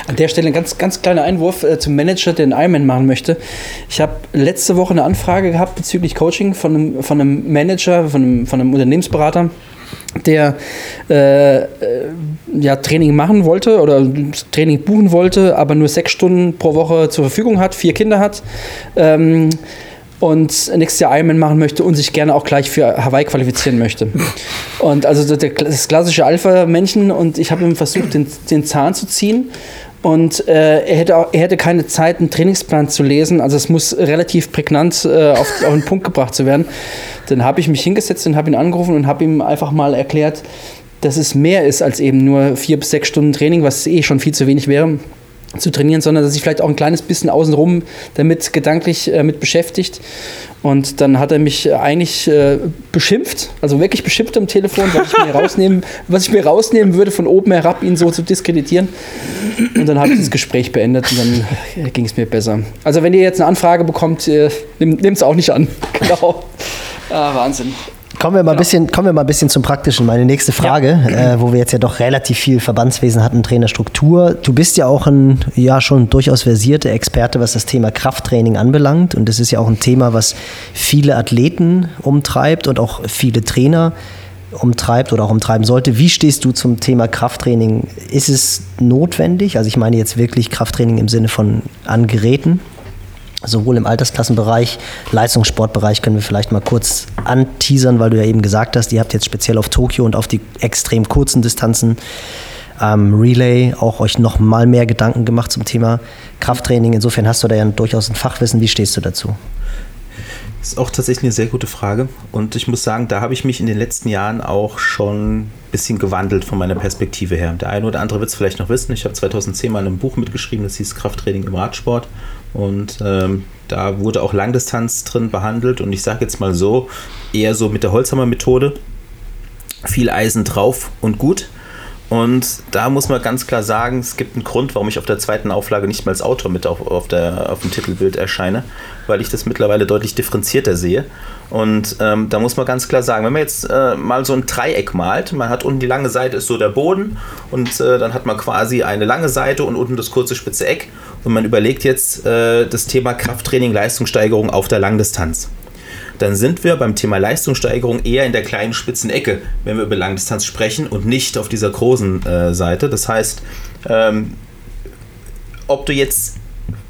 B: An der Stelle ein ganz, ganz kleiner Einwurf äh, zum Manager, der einen Ironman machen möchte. Ich habe letzte Woche eine Anfrage gehabt bezüglich Coaching von einem, von einem Manager, von einem, von einem Unternehmensberater der äh, äh, ja, Training machen wollte oder Training buchen wollte, aber nur sechs Stunden pro Woche zur Verfügung hat, vier Kinder hat ähm, und nächstes Jahr Ironman machen möchte und sich gerne auch gleich für Hawaii qualifizieren möchte. Und also das klassische Alpha-Männchen und ich habe ihm versucht, den, den Zahn zu ziehen und äh, er, hätte auch, er hätte keine Zeit, einen Trainingsplan zu lesen. Also es muss relativ prägnant äh, auf, auf den Punkt gebracht zu werden. Dann habe ich mich hingesetzt und habe ihn angerufen und habe ihm einfach mal erklärt, dass es mehr ist als eben nur vier bis sechs Stunden Training, was eh schon viel zu wenig wäre zu trainieren, sondern dass sich vielleicht auch ein kleines bisschen außenrum damit gedanklich äh, mit beschäftigt. Und dann hat er mich eigentlich äh, beschimpft, also wirklich beschimpft am Telefon, was ich, mir rausnehmen, was ich mir rausnehmen würde, von oben herab ihn so zu diskreditieren. Und dann habe ich das Gespräch beendet und dann äh, ging es mir besser. Also wenn ihr jetzt eine Anfrage bekommt, äh, nehmt es auch nicht an. Genau. Ah, Wahnsinn.
C: Kommen wir, mal genau. bisschen, kommen wir mal ein bisschen zum Praktischen. Meine nächste Frage, ja. äh, wo wir jetzt ja doch relativ viel Verbandswesen hatten, Trainerstruktur. Du bist ja auch ein ja schon durchaus versierter Experte, was das Thema Krafttraining anbelangt. Und das ist ja auch ein Thema, was viele Athleten umtreibt und auch viele Trainer umtreibt oder auch umtreiben sollte. Wie stehst du zum Thema Krafttraining? Ist es notwendig? Also ich meine jetzt wirklich Krafttraining im Sinne von an Geräten sowohl im Altersklassenbereich, Leistungssportbereich können wir vielleicht mal kurz anteasern, weil du ja eben gesagt hast, ihr habt jetzt speziell auf Tokio und auf die extrem kurzen Distanzen ähm, Relay auch euch noch mal mehr Gedanken gemacht zum Thema Krafttraining. Insofern hast du da ja durchaus ein Fachwissen. Wie stehst du dazu?
E: Das ist auch tatsächlich eine sehr gute Frage. Und ich muss sagen, da habe ich mich in den letzten Jahren auch schon ein bisschen gewandelt von meiner Perspektive her. Der eine oder andere wird es vielleicht noch wissen. Ich habe 2010 mal in einem Buch mitgeschrieben, das hieß Krafttraining im Radsport. Und ähm, da wurde auch Langdistanz drin behandelt. Und ich sage jetzt mal so, eher so mit der Holzhammer-Methode. Viel Eisen drauf und gut. Und da muss man ganz klar sagen, es gibt einen Grund, warum ich auf der zweiten Auflage nicht mehr als Autor mit auf, auf, der, auf dem Titelbild erscheine, weil ich das mittlerweile deutlich differenzierter sehe. Und ähm, da muss man ganz klar sagen, wenn man jetzt äh, mal so ein Dreieck malt, man hat unten die lange Seite ist so der Boden und äh, dann hat man quasi eine lange Seite und unten das kurze spitze Eck und man überlegt jetzt äh, das Thema Krafttraining, Leistungssteigerung auf der Langdistanz dann sind wir beim Thema Leistungssteigerung eher in der kleinen spitzen Ecke, wenn wir über Langdistanz sprechen und nicht auf dieser großen äh, Seite. Das heißt, ähm, ob du jetzt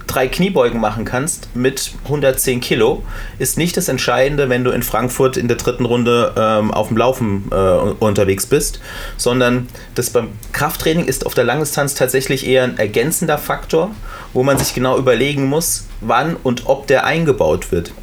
E: drei Kniebeugen machen kannst mit 110 Kilo, ist nicht das Entscheidende, wenn du in Frankfurt in der dritten Runde ähm, auf dem Laufen äh, unterwegs bist, sondern das beim Krafttraining ist auf der Langdistanz tatsächlich eher ein ergänzender Faktor, wo man sich genau überlegen muss, wann und ob der eingebaut wird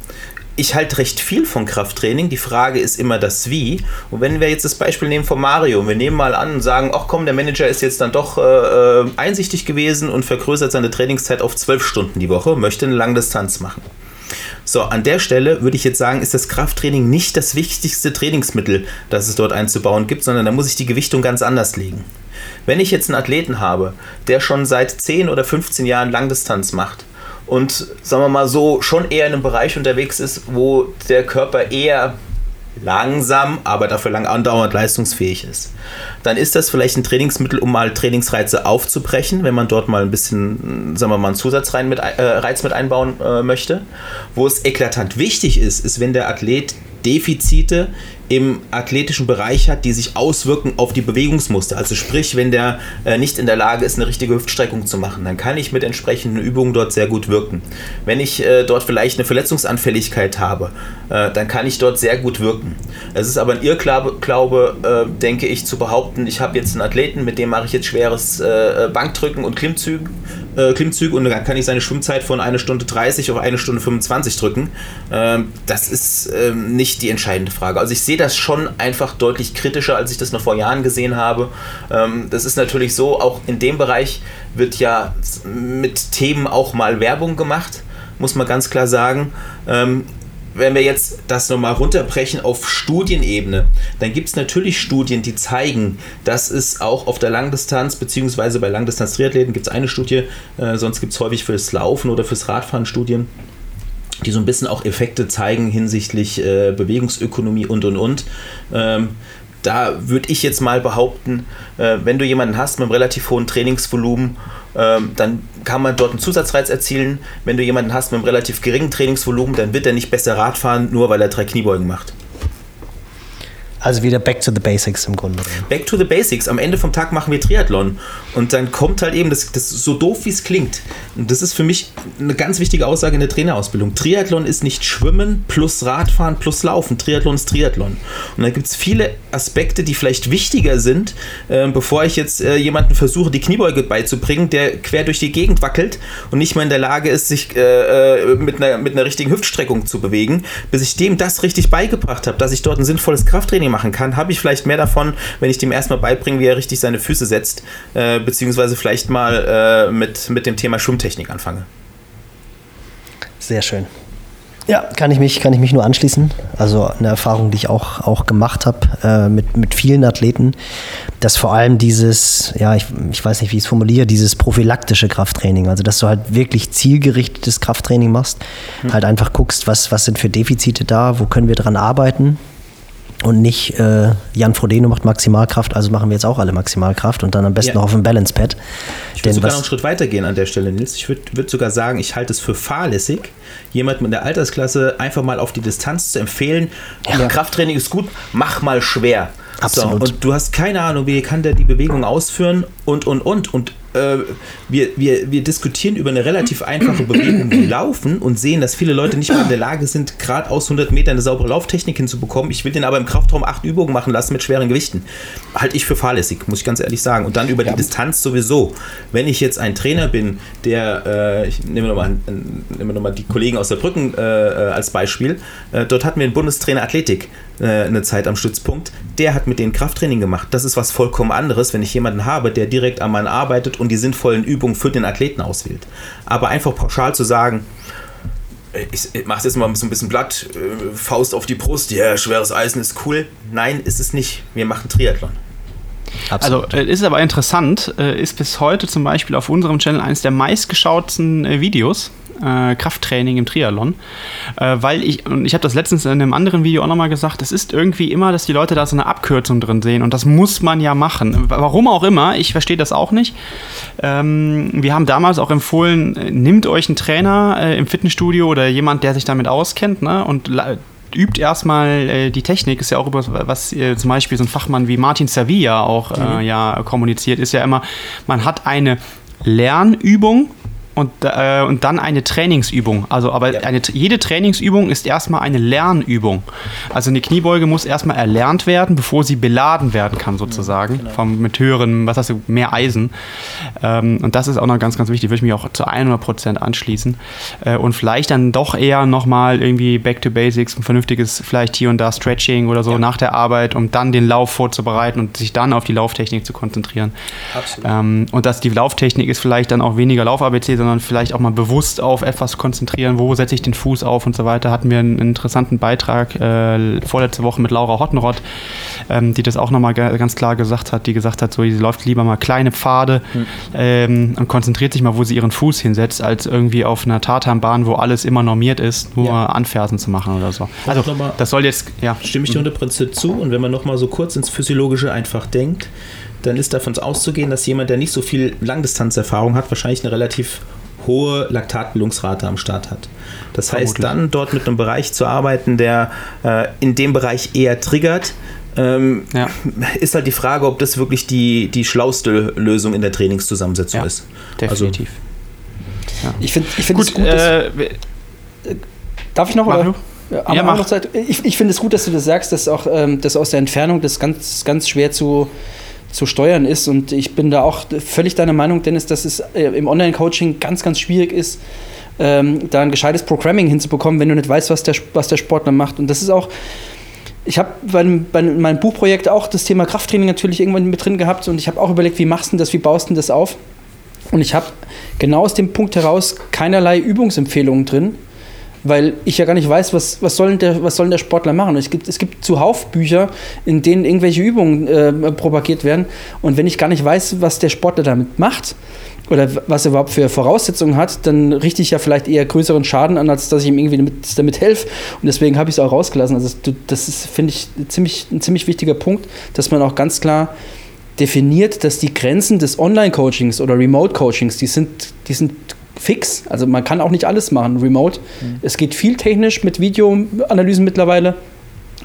E: ich halte recht viel von Krafttraining. Die Frage ist immer das Wie. Und wenn wir jetzt das Beispiel nehmen von Mario, wir nehmen mal an und sagen, ach komm, der Manager ist jetzt dann doch äh, äh, einsichtig gewesen und vergrößert seine Trainingszeit auf zwölf Stunden die Woche, möchte eine Langdistanz machen. So, an der Stelle würde ich jetzt sagen, ist das Krafttraining nicht das wichtigste Trainingsmittel, das es dort einzubauen gibt, sondern da muss ich die Gewichtung ganz anders legen. Wenn ich jetzt einen Athleten habe, der schon seit 10 oder 15 Jahren Langdistanz macht, und sagen wir mal so schon eher in einem Bereich unterwegs ist, wo der Körper eher langsam, aber dafür lang andauernd leistungsfähig ist. Dann ist das vielleicht ein Trainingsmittel, um mal Trainingsreize aufzubrechen, wenn man dort mal ein bisschen, sagen wir mal, einen Zusatzreiz mit, äh, mit einbauen äh, möchte. Wo es eklatant wichtig ist, ist, wenn der Athlet Defizite im athletischen Bereich hat, die sich auswirken auf die Bewegungsmuster. Also sprich, wenn der äh, nicht in der Lage ist, eine richtige Hüftstreckung zu machen, dann kann ich mit entsprechenden Übungen dort sehr gut wirken. Wenn ich äh, dort vielleicht eine Verletzungsanfälligkeit habe, äh, dann kann ich dort sehr gut wirken. Es ist aber ein Irrglaube, äh, denke ich, zu behaupten, ich habe jetzt einen Athleten, mit dem mache ich jetzt schweres äh, Bankdrücken und Klimmzüge, äh, Klimmzüge und dann kann ich seine Schwimmzeit von 1 Stunde 30 auf 1 Stunde 25 drücken. Ähm, das ist ähm, nicht die entscheidende Frage. Also ich sehe das schon einfach deutlich kritischer, als ich das noch vor Jahren gesehen habe. Ähm, das ist natürlich so, auch in dem Bereich wird ja mit Themen auch mal Werbung gemacht, muss man ganz klar sagen. Ähm, wenn wir jetzt das nochmal runterbrechen auf Studienebene, dann gibt es natürlich Studien, die zeigen, dass es auch auf der Langdistanz, beziehungsweise bei Langdistanz-Triathleten gibt es eine Studie, äh, sonst gibt es häufig fürs Laufen oder fürs Radfahren Studien, die so ein bisschen auch Effekte zeigen hinsichtlich äh, Bewegungsökonomie und und und. Ähm, da würde ich jetzt mal behaupten, äh, wenn du jemanden hast mit einem relativ hohen Trainingsvolumen, ähm, dann kann man dort einen Zusatzreiz erzielen. Wenn du jemanden hast mit einem relativ geringen Trainingsvolumen, dann wird er nicht besser Radfahren, nur weil er drei Kniebeugen macht.
C: Also wieder back to the basics im Grunde.
E: Back to the basics. Am Ende vom Tag machen wir Triathlon. Und dann kommt halt eben, das, das so doof wie es klingt. Und das ist für mich eine ganz wichtige Aussage in der Trainerausbildung. Triathlon ist nicht Schwimmen plus Radfahren plus Laufen. Triathlon ist Triathlon. Und da gibt es viele Aspekte, die vielleicht wichtiger sind, äh, bevor ich jetzt äh, jemanden versuche, die Kniebeuge beizubringen, der quer durch die Gegend wackelt und nicht mal in der Lage ist, sich äh, äh mit, einer, mit einer richtigen Hüftstreckung zu bewegen. Bis ich dem das richtig beigebracht habe, dass ich dort ein sinnvolles Krafttraining Training machen kann, habe ich vielleicht mehr davon, wenn ich dem erstmal beibringe, wie er richtig seine Füße setzt, äh, beziehungsweise vielleicht mal äh, mit, mit dem Thema Schwimmtechnik anfange.
C: Sehr schön. Ja, kann ich mich, kann ich mich nur anschließen. Also eine Erfahrung, die ich auch, auch gemacht habe äh, mit, mit vielen Athleten, dass vor allem dieses, ja, ich, ich weiß nicht, wie ich es formuliere, dieses prophylaktische Krafttraining, also dass du halt wirklich zielgerichtetes Krafttraining machst, hm. halt einfach guckst, was, was sind für Defizite da, wo können wir dran arbeiten und nicht äh, Jan Frodeno macht Maximalkraft, also machen wir jetzt auch alle Maximalkraft und dann am besten ja. noch auf dem Balance Pad.
E: Ich würde sogar noch einen Schritt weiter gehen an der Stelle, Nils. Ich würde würd sogar sagen, ich halte es für fahrlässig, jemandem in der Altersklasse einfach mal auf die Distanz zu empfehlen. Ja. Krafttraining ist gut, mach mal schwer. Absolut. So, und du hast keine Ahnung, wie kann der die Bewegung ausführen und und und und äh, wir, wir, wir diskutieren über eine relativ einfache Bewegung wie Laufen und sehen, dass viele Leute nicht mal in der Lage sind, gerade aus 100 Metern eine saubere Lauftechnik hinzubekommen. Ich will den aber im Kraftraum acht Übungen machen lassen mit schweren Gewichten. Halte ich für fahrlässig, muss ich ganz ehrlich sagen. Und dann über die Distanz sowieso. Wenn ich jetzt ein Trainer bin, der, äh, ich nehme nochmal noch die Kollegen aus der Brücken äh, äh, als Beispiel, äh, dort hatten wir einen Bundestrainer Athletik äh, eine Zeit am Stützpunkt, der hat mit denen Krafttraining gemacht. Das ist was vollkommen anderes, wenn ich jemanden habe, der direkt an meinen arbeitet und die sinnvollen Übungen für den Athleten auswählt. Aber einfach pauschal zu sagen, ich, ich mache jetzt mal so ein bisschen Blatt, äh, Faust auf die Brust, ja, schweres Eisen ist cool. Nein, ist es nicht. Wir machen Triathlon.
A: Absolut. Also äh, ist aber interessant, äh, ist bis heute zum Beispiel auf unserem Channel eines der meistgeschauten äh, Videos Krafttraining im Triathlon, weil ich, und ich habe das letztens in einem anderen Video auch nochmal gesagt, es ist irgendwie immer, dass die Leute da so eine Abkürzung drin sehen und das muss man ja machen. Warum auch immer, ich verstehe das auch nicht. Ähm, wir haben damals auch empfohlen, nimmt euch einen Trainer im Fitnessstudio oder jemand, der sich damit auskennt ne, und übt erstmal äh, die Technik, ist ja auch über was äh, zum Beispiel so ein Fachmann wie Martin Sevilla auch äh, mhm. ja kommuniziert, ist ja immer, man hat eine Lernübung und, äh, und dann eine Trainingsübung. Also, aber ja. eine, jede Trainingsübung ist erstmal eine Lernübung. Also eine Kniebeuge muss erstmal erlernt werden, bevor sie beladen werden kann, sozusagen. Ja, genau. vom, mit höheren, was hast du, mehr Eisen. Ähm, und das ist auch noch ganz, ganz wichtig. Würde ich mich auch zu 100% anschließen. Äh, und vielleicht dann doch eher nochmal irgendwie Back to Basics, ein vernünftiges, vielleicht hier und da Stretching oder so ja. nach der Arbeit, um dann den Lauf vorzubereiten und sich dann auf die Lauftechnik zu konzentrieren. Absolut. Ähm, und dass die Lauftechnik ist vielleicht dann auch weniger Lauf-ABC, sondern sondern vielleicht auch mal bewusst auf etwas konzentrieren, wo setze ich den Fuß auf und so weiter. Hatten wir einen interessanten Beitrag äh, vorletzte Woche mit Laura Hottenrott, ähm, die das auch nochmal ganz klar gesagt hat, die gesagt hat, so, sie läuft lieber mal kleine Pfade mhm. ähm, und konzentriert sich mal, wo sie ihren Fuß hinsetzt, als irgendwie auf einer Tatanbahn, wo alles immer normiert ist, nur ja. Anfersen zu machen oder so. Also das soll jetzt, ja.
E: Stimme ich dir unter Prinzip zu und wenn man nochmal so kurz ins Physiologische einfach denkt, dann ist davon auszugehen, dass jemand, der nicht so viel Langdistanzerfahrung hat, wahrscheinlich eine relativ hohe Laktatbildungsrate am Start hat. Das heißt, dann dort mit einem Bereich zu arbeiten, der äh, in dem Bereich eher triggert, ähm, ja. ist halt die Frage, ob das wirklich die, die schlauste Lösung in der Trainingszusammensetzung ja, ist.
A: Definitiv.
B: Also, ja. Ich finde ich find es gut, äh, Darf ich noch? Oder? Ja, ja, noch Zeit? Ich, ich finde es gut, dass du das sagst, dass auch ähm, dass aus der Entfernung das ganz, ganz schwer zu zu steuern ist. Und ich bin da auch völlig deiner Meinung, Dennis, dass es äh, im Online-Coaching ganz, ganz schwierig ist, ähm, da ein gescheites Programming hinzubekommen, wenn du nicht weißt, was der, was der Sportler macht. Und das ist auch, ich habe bei, bei, meinem Buchprojekt auch das Thema Krafttraining natürlich irgendwann mit drin gehabt und ich habe auch überlegt, wie machst du das, wie baust du das auf? Und ich habe genau aus dem Punkt heraus keinerlei Übungsempfehlungen drin, weil ich ja gar nicht weiß, was, was, soll, der, was soll der Sportler machen. Es gibt, es gibt zuhauf Bücher, in denen irgendwelche Übungen äh, propagiert werden. Und wenn ich gar nicht weiß, was der Sportler damit macht oder was er überhaupt für Voraussetzungen hat, dann richte ich ja vielleicht eher größeren Schaden an, als dass ich ihm irgendwie damit, damit helfe. Und deswegen habe ich es auch rausgelassen. Also das ist, finde ich, ziemlich, ein ziemlich wichtiger Punkt, dass man auch ganz klar definiert, dass die Grenzen des Online-Coachings oder Remote-Coachings, die sind, die sind fix. Also man kann auch nicht alles machen, remote. Mhm. Es geht viel technisch mit Videoanalysen mittlerweile.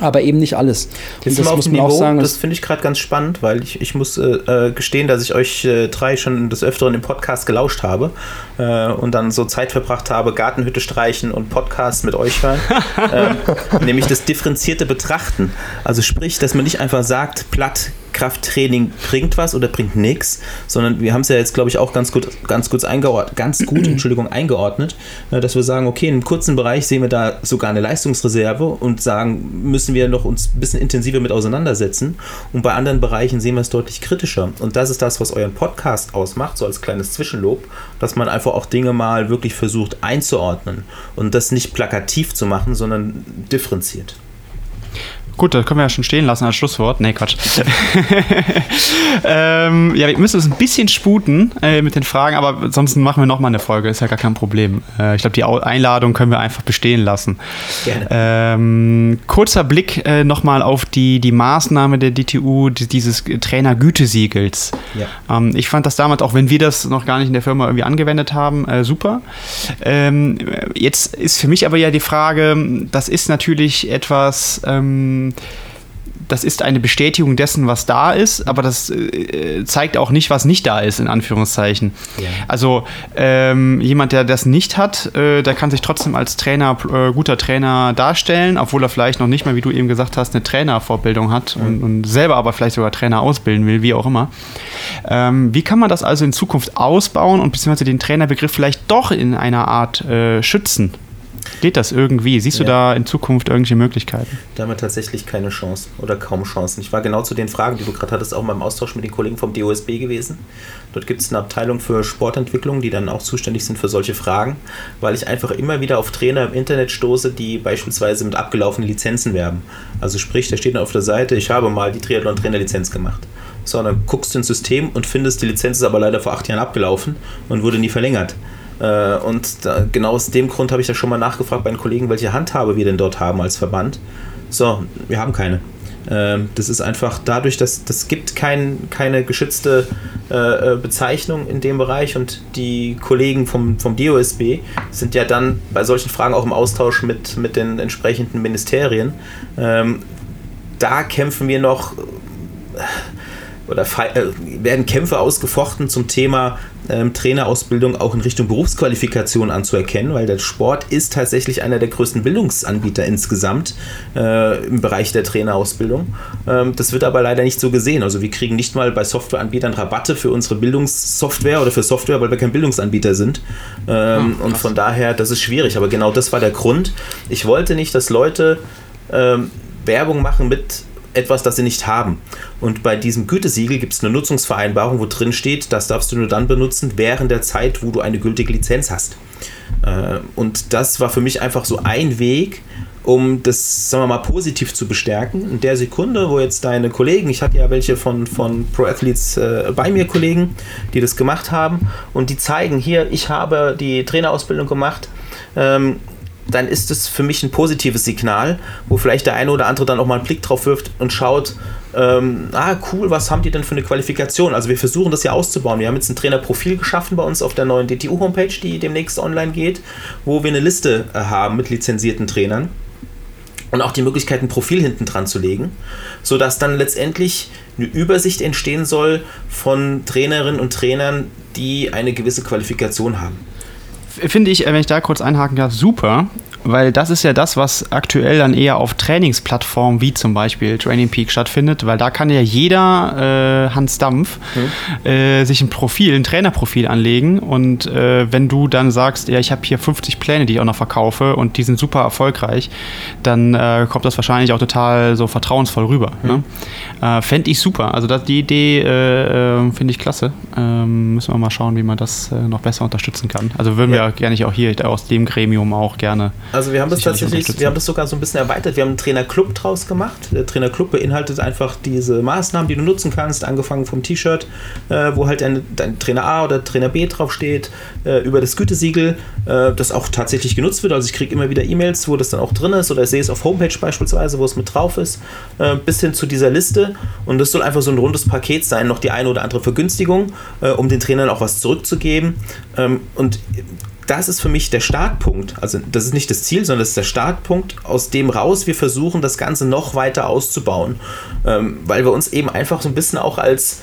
B: Aber eben nicht alles.
E: Und das muss man Niveau, auch sagen. Das finde ich gerade ganz spannend, weil ich, ich muss äh, äh, gestehen, dass ich euch äh, drei schon des Öfteren im Podcast gelauscht habe äh, und dann so Zeit verbracht habe, Gartenhütte streichen und Podcast mit euch hören. Ähm, nämlich das differenzierte Betrachten. Also sprich, dass man nicht einfach sagt, platt, Krafttraining bringt was oder bringt nichts, sondern wir haben es ja jetzt, glaube ich, auch ganz gut, ganz gut eingeordnet, ganz gut, Entschuldigung, eingeordnet, äh, dass wir sagen, okay, in einem kurzen Bereich sehen wir da sogar eine Leistungsreserve und sagen, müssen wir noch uns ein bisschen intensiver mit auseinandersetzen. Und bei anderen Bereichen sehen wir es deutlich kritischer. Und das ist das, was euren Podcast ausmacht, so als kleines Zwischenlob, dass man einfach auch Dinge mal wirklich versucht einzuordnen und das nicht plakativ zu machen, sondern differenziert.
A: Gut, das können wir ja schon stehen lassen als Schlusswort. Nee, Quatsch. ähm, ja, wir müssen uns ein bisschen sputen äh, mit den Fragen, aber ansonsten machen wir nochmal eine Folge, ist ja gar kein Problem. Äh, ich glaube, die Einladung können wir einfach bestehen lassen. Gerne. Ähm, kurzer Blick äh, nochmal auf die, die Maßnahme der DTU, die, dieses Trainer-Gütesiegels. Ja. Ähm, ich fand das damals, auch wenn wir das noch gar nicht in der Firma irgendwie angewendet haben, äh, super. Ähm, jetzt ist für mich aber ja die Frage, das ist natürlich etwas, ähm, das ist eine Bestätigung dessen, was da ist, aber das äh, zeigt auch nicht, was nicht da ist, in Anführungszeichen. Ja. Also ähm, jemand, der das nicht hat, äh, der kann sich trotzdem als Trainer, äh, guter Trainer darstellen, obwohl er vielleicht noch nicht mal, wie du eben gesagt hast, eine Trainervorbildung hat mhm. und, und, selber aber vielleicht sogar Trainer ausbilden will, wie auch immer. Ähm, wie kann man das also in Zukunft ausbauen und beziehungsweise den Trainerbegriff vielleicht doch in einer Art äh, schützen? Geht das irgendwie? Siehst du da in Zukunft irgendwelche Möglichkeiten?
E: Da haben wir tatsächlich keine Chance oder kaum Chancen. Ich war genau zu den Fragen, die du gerade hattest, auch mal im Austausch mit den Kollegen vom DOSB gewesen. Dort gibt es eine Abteilung für Sportentwicklung, die dann auch zuständig sind für solche Fragen, weil ich einfach immer wieder auf Trainer im Internet stoße, die beispielsweise mit abgelaufenen Lizenzen werben. Also sprich, da steht dann auf der Seite, ich habe mal die Triathlon-Trainer-Lizenz gemacht. So, dann guckst du ins System und findest, die Lizenz ist aber leider vor acht Jahren abgelaufen und wurde nie verlängert. Äh, und da, genau aus dem Grund habe ich ja schon mal nachgefragt bei den Kollegen, welche Handhabe wir denn dort haben als Verband. So, wir haben keine. Ähm, das ist einfach dadurch, dass das gibt kein, keine geschützte äh, äh Bezeichnung in dem Bereich und die Kollegen vom, vom DOSB sind ja dann bei solchen Fragen auch im Austausch mit, mit den entsprechenden Ministerien. Ähm, da kämpfen wir noch oder äh, werden Kämpfe ausgefochten zum Thema ähm, Trainerausbildung auch in Richtung Berufsqualifikation anzuerkennen, weil der Sport ist tatsächlich einer der größten Bildungsanbieter insgesamt äh, im Bereich der Trainerausbildung. Ähm, das wird aber leider nicht so gesehen. Also wir kriegen nicht mal bei Softwareanbietern Rabatte für unsere Bildungssoftware oder für Software, weil wir kein Bildungsanbieter sind. Ähm, oh, und von daher, das ist schwierig. Aber genau das war der Grund. Ich wollte nicht, dass Leute ähm, Werbung machen mit etwas, das sie nicht haben. Und bei diesem Gütesiegel gibt es eine Nutzungsvereinbarung, wo drin steht, das darfst du nur dann benutzen während der Zeit, wo du eine gültige Lizenz hast. Äh, und das war für mich einfach so ein Weg, um das, sagen wir mal, positiv zu bestärken. In der Sekunde, wo jetzt deine Kollegen, ich hatte ja welche von, von Pro Athletes äh, bei mir, Kollegen, die das gemacht haben, und die zeigen hier, ich habe die Trainerausbildung gemacht, ähm, dann ist es für mich ein positives Signal, wo vielleicht der eine oder andere dann auch mal einen Blick drauf wirft und schaut, ähm, ah cool, was haben die denn für eine Qualifikation? Also wir versuchen das ja auszubauen. Wir haben jetzt ein Trainerprofil geschaffen bei uns auf der neuen DTU-Homepage, die demnächst online geht, wo wir eine Liste äh, haben mit lizenzierten Trainern und auch die Möglichkeit, ein Profil hinten dran zu legen, sodass dann letztendlich eine Übersicht entstehen soll von Trainerinnen und Trainern, die eine gewisse Qualifikation haben
A: finde ich, wenn ich da kurz einhaken darf, super, weil das ist ja das, was aktuell dann eher auf Trainingsplattformen wie zum Beispiel Training Peak stattfindet, weil da kann ja jeder äh, Hans Dampf mhm. äh, sich ein Profil, ein Trainerprofil anlegen und äh, wenn du dann sagst, ja, ich habe hier 50 Pläne, die ich auch noch verkaufe und die sind super erfolgreich, dann äh, kommt das wahrscheinlich auch total so vertrauensvoll rüber. Mhm. Ne? Äh, Fände ich super. Also das, die Idee äh, finde ich klasse. Ähm, müssen wir mal schauen, wie man das noch besser unterstützen kann. Also würden ja. wir gerne auch hier aus dem Gremium auch gerne
E: also wir haben das tatsächlich, wir haben das sogar so ein bisschen erweitert. Wir haben einen Trainerclub draus gemacht. Der Trainerclub beinhaltet einfach diese Maßnahmen, die du nutzen kannst, angefangen vom T-Shirt, äh, wo halt ein, dein Trainer A oder Trainer B draufsteht, äh, über das Gütesiegel, äh, das auch tatsächlich genutzt wird. Also ich kriege immer wieder E-Mails, wo das dann auch drin ist oder ich sehe es auf Homepage beispielsweise, wo es mit drauf ist, äh, bis hin zu dieser Liste. Und das soll einfach so ein rundes Paket sein, noch die eine oder andere Vergünstigung, äh, um den Trainern auch was zurückzugeben. Ähm, und das ist für mich der Startpunkt. Also das ist nicht das Ziel, sondern das ist der Startpunkt, aus dem raus wir versuchen, das Ganze noch weiter auszubauen. Ähm, weil wir uns eben einfach so ein bisschen auch als,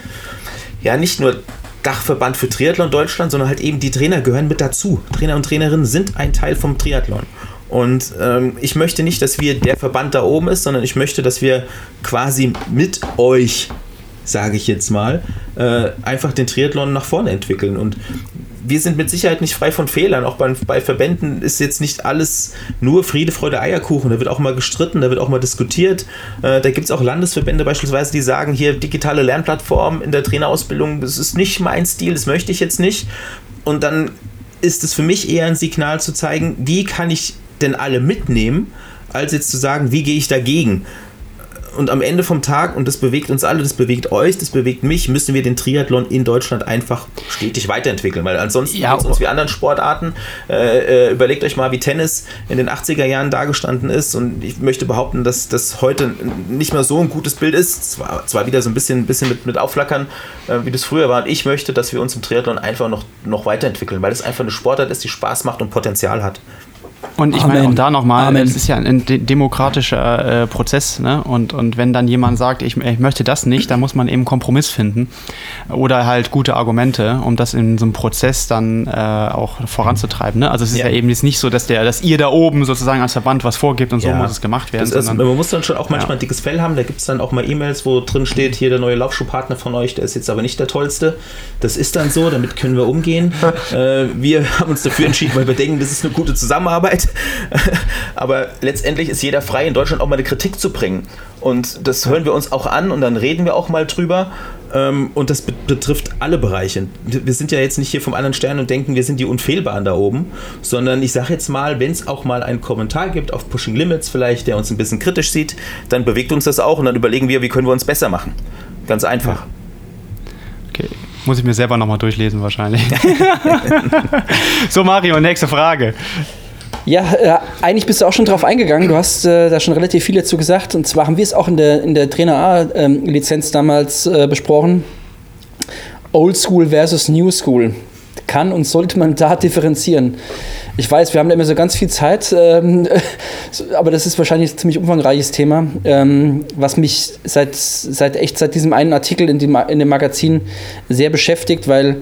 E: ja, nicht nur Dachverband für Triathlon Deutschland, sondern halt eben die Trainer gehören mit dazu. Trainer und Trainerinnen sind ein Teil vom Triathlon. Und ähm, ich möchte nicht, dass wir der Verband da oben ist, sondern ich möchte, dass wir quasi mit euch sage ich jetzt mal, äh, einfach den Triathlon nach vorne entwickeln. Und wir sind mit Sicherheit nicht frei von Fehlern. Auch bei, bei Verbänden ist jetzt nicht alles nur Friede, Freude, Eierkuchen. Da wird auch mal gestritten, da wird auch mal diskutiert. Äh, da gibt es auch Landesverbände beispielsweise, die sagen, hier digitale Lernplattform in der Trainerausbildung, das ist nicht mein Stil, das möchte ich jetzt nicht. Und dann ist es für mich eher ein Signal zu zeigen, wie kann ich denn alle mitnehmen, als jetzt zu sagen, wie gehe ich dagegen und am Ende vom Tag, und das bewegt uns alle, das bewegt euch, das bewegt mich, müssen wir den Triathlon in Deutschland einfach stetig weiterentwickeln, weil ansonsten ja, uns wie anderen Sportarten. Äh, äh, überlegt euch mal, wie Tennis in den 80er Jahren dargestanden ist und ich möchte behaupten, dass das heute nicht mehr so ein gutes Bild ist. Zwar, zwar wieder so ein bisschen, bisschen mit, mit Aufflackern, äh, wie das früher war. Und ich möchte, dass wir uns im Triathlon einfach noch, noch weiterentwickeln, weil es einfach eine Sportart ist, die Spaß macht und Potenzial hat.
A: Und ich meine auch da nochmal, es ist ja ein demokratischer äh, Prozess, ne? Und, und wenn dann jemand sagt, ich, ich, möchte das nicht, dann muss man eben Kompromiss finden oder halt gute Argumente, um das in so einem Prozess dann äh, auch voranzutreiben. Ne? Also es ist ja. ja. eben jetzt nicht so, dass der, dass ihr da oben sozusagen als Verband was vorgibt und ja. so muss es gemacht werden.
E: Ist, man muss dann schon auch manchmal ja. ein dickes Fell haben, da gibt es dann auch mal E-Mails, wo drin steht, hier der neue Laufschuhpartner von euch, der ist jetzt aber nicht der tollste. Das ist dann so, damit können wir umgehen. äh, wir haben uns dafür entschieden, weil wir denken, das ist eine gute Zusammenarbeit. Arbeit. Aber letztendlich ist jeder frei, in Deutschland auch mal eine Kritik zu bringen. Und das hören wir uns auch an und dann reden wir auch mal drüber. Ähm, und das betrifft alle Bereiche. Wir sind ja jetzt nicht hier vom anderen Stern und denken, wir sind die Unfehlbaren da oben, sondern ich sage jetzt mal, wenn es auch mal einen Kommentar gibt auf Pushing Limits vielleicht, der uns ein bisschen kritisch sieht, dann bewegt uns das auch und dann überlegen wir, wie können wir uns besser machen. Ganz einfach.
A: Okay. Muss ich mir selber nochmal durchlesen wahrscheinlich. so, Mario, nächste Frage.
B: Ja, äh, eigentlich bist du auch schon drauf eingegangen. Du hast äh, da schon relativ viel dazu gesagt. Und zwar haben wir es auch in der, in der Trainer A-Lizenz ähm, damals äh, besprochen. Old School versus New School. kann und sollte man da differenzieren? Ich weiß, wir haben da immer so ganz viel Zeit, ähm, aber das ist wahrscheinlich ein ziemlich umfangreiches Thema, ähm, was mich seit, seit echt seit diesem einen Artikel in dem, in dem Magazin sehr beschäftigt, weil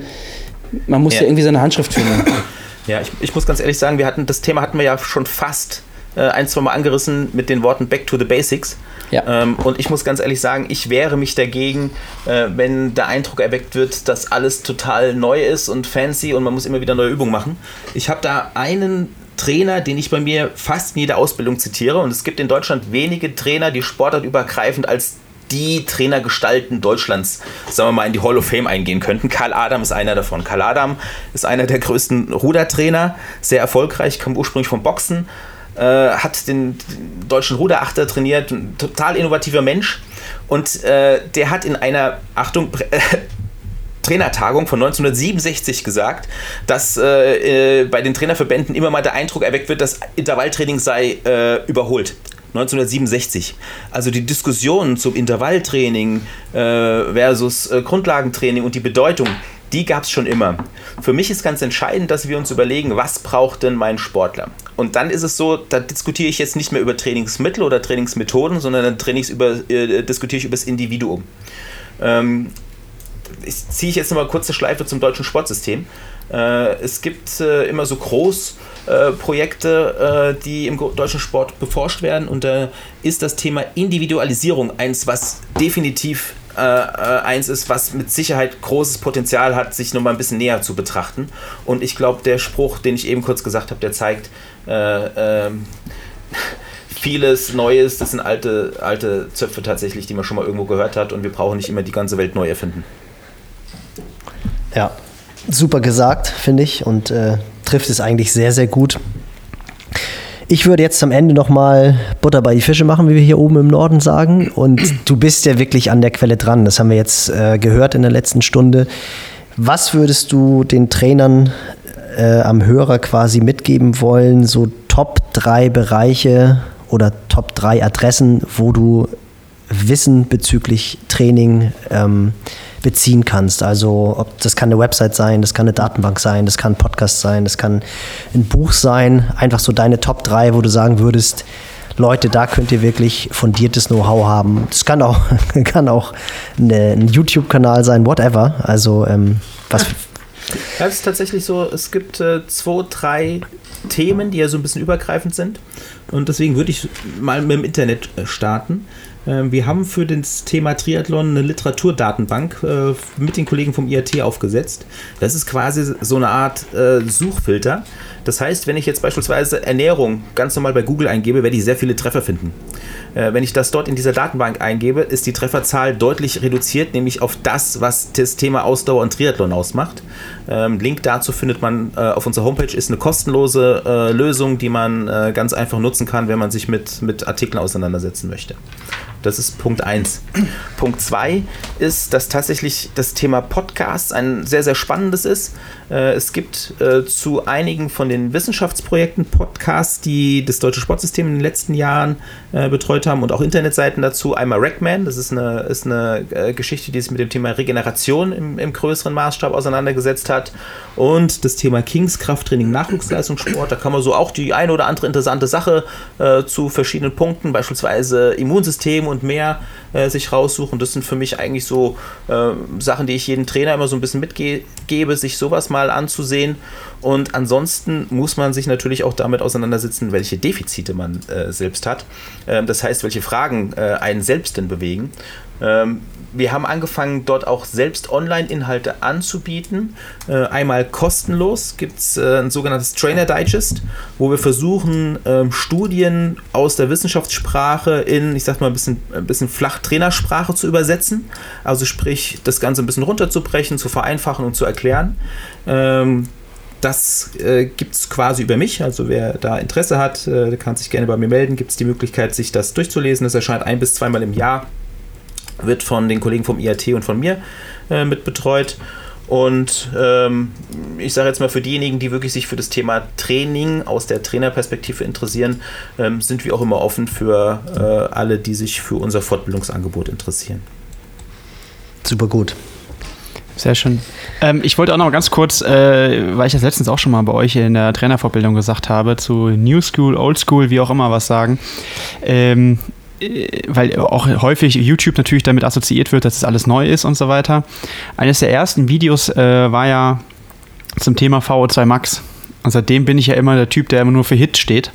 B: man muss ja, ja irgendwie seine Handschrift finden.
E: Ja, ich, ich muss ganz ehrlich sagen, wir hatten das Thema hatten wir ja schon fast äh, ein, zwei Mal angerissen mit den Worten Back to the Basics. Ja. Ähm, und ich muss ganz ehrlich sagen, ich wehre mich dagegen, äh, wenn der Eindruck erweckt wird, dass alles total neu ist und fancy und man muss immer wieder neue Übungen machen. Ich habe da einen Trainer, den ich bei mir fast in jeder Ausbildung zitiere. Und es gibt in Deutschland wenige Trainer, die sportartübergreifend als die Trainergestalten Deutschlands, sagen wir mal, in die Hall of Fame eingehen könnten. Karl Adam ist einer davon. Karl Adam ist einer der größten Rudertrainer, sehr erfolgreich, kam ursprünglich vom Boxen, äh, hat den, deutschen Ruderachter trainiert, ein total innovativer Mensch. Und äh, der hat in einer, Achtung, äh, Trainertagung von 1967 gesagt, dass äh, äh, bei den Trainerverbänden immer mal der Eindruck erweckt wird, dass Intervalltraining sei äh, überholt. 1967. Also die Diskussion zum Intervalltraining äh, versus äh, Grundlagentraining und die Bedeutung, die gab es schon immer. Für mich ist ganz entscheidend, dass wir uns überlegen, was braucht denn mein Sportler? Und dann ist es so, da diskutiere ich jetzt nicht mehr über Trainingsmittel oder Trainingsmethoden, sondern dann über, äh, diskutiere ich über das Individuum. Ähm, ich ziehe ich jetzt nochmal kurze Schleife zum deutschen Sportsystem. Äh, es gibt äh, immer so Großprojekte, äh, die im deutschen Sport beforscht werden und da ist das Thema Individualisierung eins, was definitiv eins ist, was mit Sicherheit großes Potenzial hat, sich nochmal ein bisschen näher zu betrachten. Und ich glaube, der Spruch, den ich eben kurz gesagt habe, der zeigt, ähm, vieles Neues, das sind alte, alte Zöpfe tatsächlich, die man schon mal irgendwo gehört hat und wir brauchen nicht immer die ganze Welt neu erfinden.
C: Ja, super gesagt, finde ich, und äh, trifft es eigentlich sehr, sehr gut. Ich würde jetzt am Ende nochmal Butter bei die Fische machen, wie wir hier oben im Norden sagen. Und du bist ja wirklich an der Quelle dran. Das haben wir jetzt äh, gehört in der letzten Stunde. Was würdest du den Trainern äh, am Hörer quasi mitgeben wollen? So Top drei Bereiche oder Top drei Adressen, wo du Wissen bezüglich Training ähm, beziehen kannst. Also ob das kann eine Website sein, das kann eine Datenbank sein, das kann ein Podcast sein, das kann ein Buch sein. Einfach so deine Top 3, wo du sagen würdest, Leute, da könnt ihr wirklich fundiertes Know-how haben. Das kann auch, kann auch eine, ein YouTube-Kanal sein, whatever. Also ähm, was.
E: Ja, es ist tatsächlich so, es gibt äh, zwei, drei Themen, die ja so ein bisschen übergreifend sind. Und deswegen würde ich mal mit dem Internet äh, starten. Ähm, wir haben für das Thema Triathlon eine Literaturdatenbank äh, mit den Kollegen vom IAT aufgesetzt. Das ist quasi so eine Art äh, Suchfilter. Das heißt, wenn ich jetzt beispielsweise Ernährung ganz normal bei Google eingebe, werde ich sehr viele Treffer finden. Äh, wenn ich das dort in dieser Datenbank eingebe, ist die Trefferzahl deutlich reduziert, nämlich auf das, was das Thema Ausdauer und Triathlon ausmacht. Ähm, Link dazu findet man äh, auf unserer Homepage, ist eine kostenlose äh, Lösung, die man äh, ganz einfach nutzen kann, wenn man sich mit, mit Artikeln auseinandersetzen möchte. Das ist Punkt 1. Punkt 2 ist, dass tatsächlich das Thema Podcasts ein sehr, sehr spannendes ist. Äh, es gibt äh, zu einigen von den Wissenschaftsprojekten Podcasts, die das deutsche Sportsystem in den letzten Jahren äh, betreut haben und auch Internetseiten dazu. Einmal Rackman, das ist eine, ist eine Geschichte, die sich mit dem Thema Regeneration im, im größeren Maßstab auseinandergesetzt hat. Und das Thema Kings Krafttraining, Nachwuchsleistungssport. Da kann man so auch die eine oder andere interessante Sache zu verschiedenen Punkten, beispielsweise Immunsystem und mehr äh, sich raussuchen. Das sind für mich eigentlich so äh, Sachen, die ich jedem Trainer immer so ein bisschen mitgebe, sich sowas mal anzusehen. Und ansonsten muss man sich natürlich auch damit auseinandersetzen, welche Defizite man äh, selbst hat. Ähm, das heißt, welche Fragen äh, einen selbst denn bewegen. Ähm, wir haben angefangen, dort auch selbst Online-Inhalte anzubieten. Äh, einmal kostenlos gibt es äh, ein sogenanntes Trainer Digest, wo wir versuchen, ähm, Studien aus der Wissenschaftssprache in, ich sag mal, ein bisschen, ein bisschen Flachtrainersprache zu übersetzen. Also sprich, das Ganze ein bisschen runterzubrechen, zu vereinfachen und zu erklären. Ähm, das äh, gibt es quasi über mich. Also wer da Interesse hat, äh, kann sich gerne bei mir melden. Gibt es die Möglichkeit, sich das durchzulesen. Das erscheint ein bis zweimal im Jahr wird von den Kollegen vom IAT und von mir äh, mit betreut. Und ähm, ich sage jetzt mal, für diejenigen, die wirklich sich für das Thema Training aus der Trainerperspektive interessieren, ähm, sind wir auch immer offen für äh, alle, die sich für unser Fortbildungsangebot interessieren.
C: Super gut.
A: Sehr schön. Ähm, ich wollte auch noch ganz kurz, äh, weil ich das letztens auch schon mal bei euch in der Trainervorbildung gesagt habe, zu New School, Old School, wie auch immer was sagen. Ähm, äh, weil auch häufig YouTube natürlich damit assoziiert wird, dass es alles neu ist und so weiter. Eines der ersten Videos äh, war ja zum Thema VO2 Max. Und seitdem bin ich ja immer der Typ, der immer nur für Hit steht.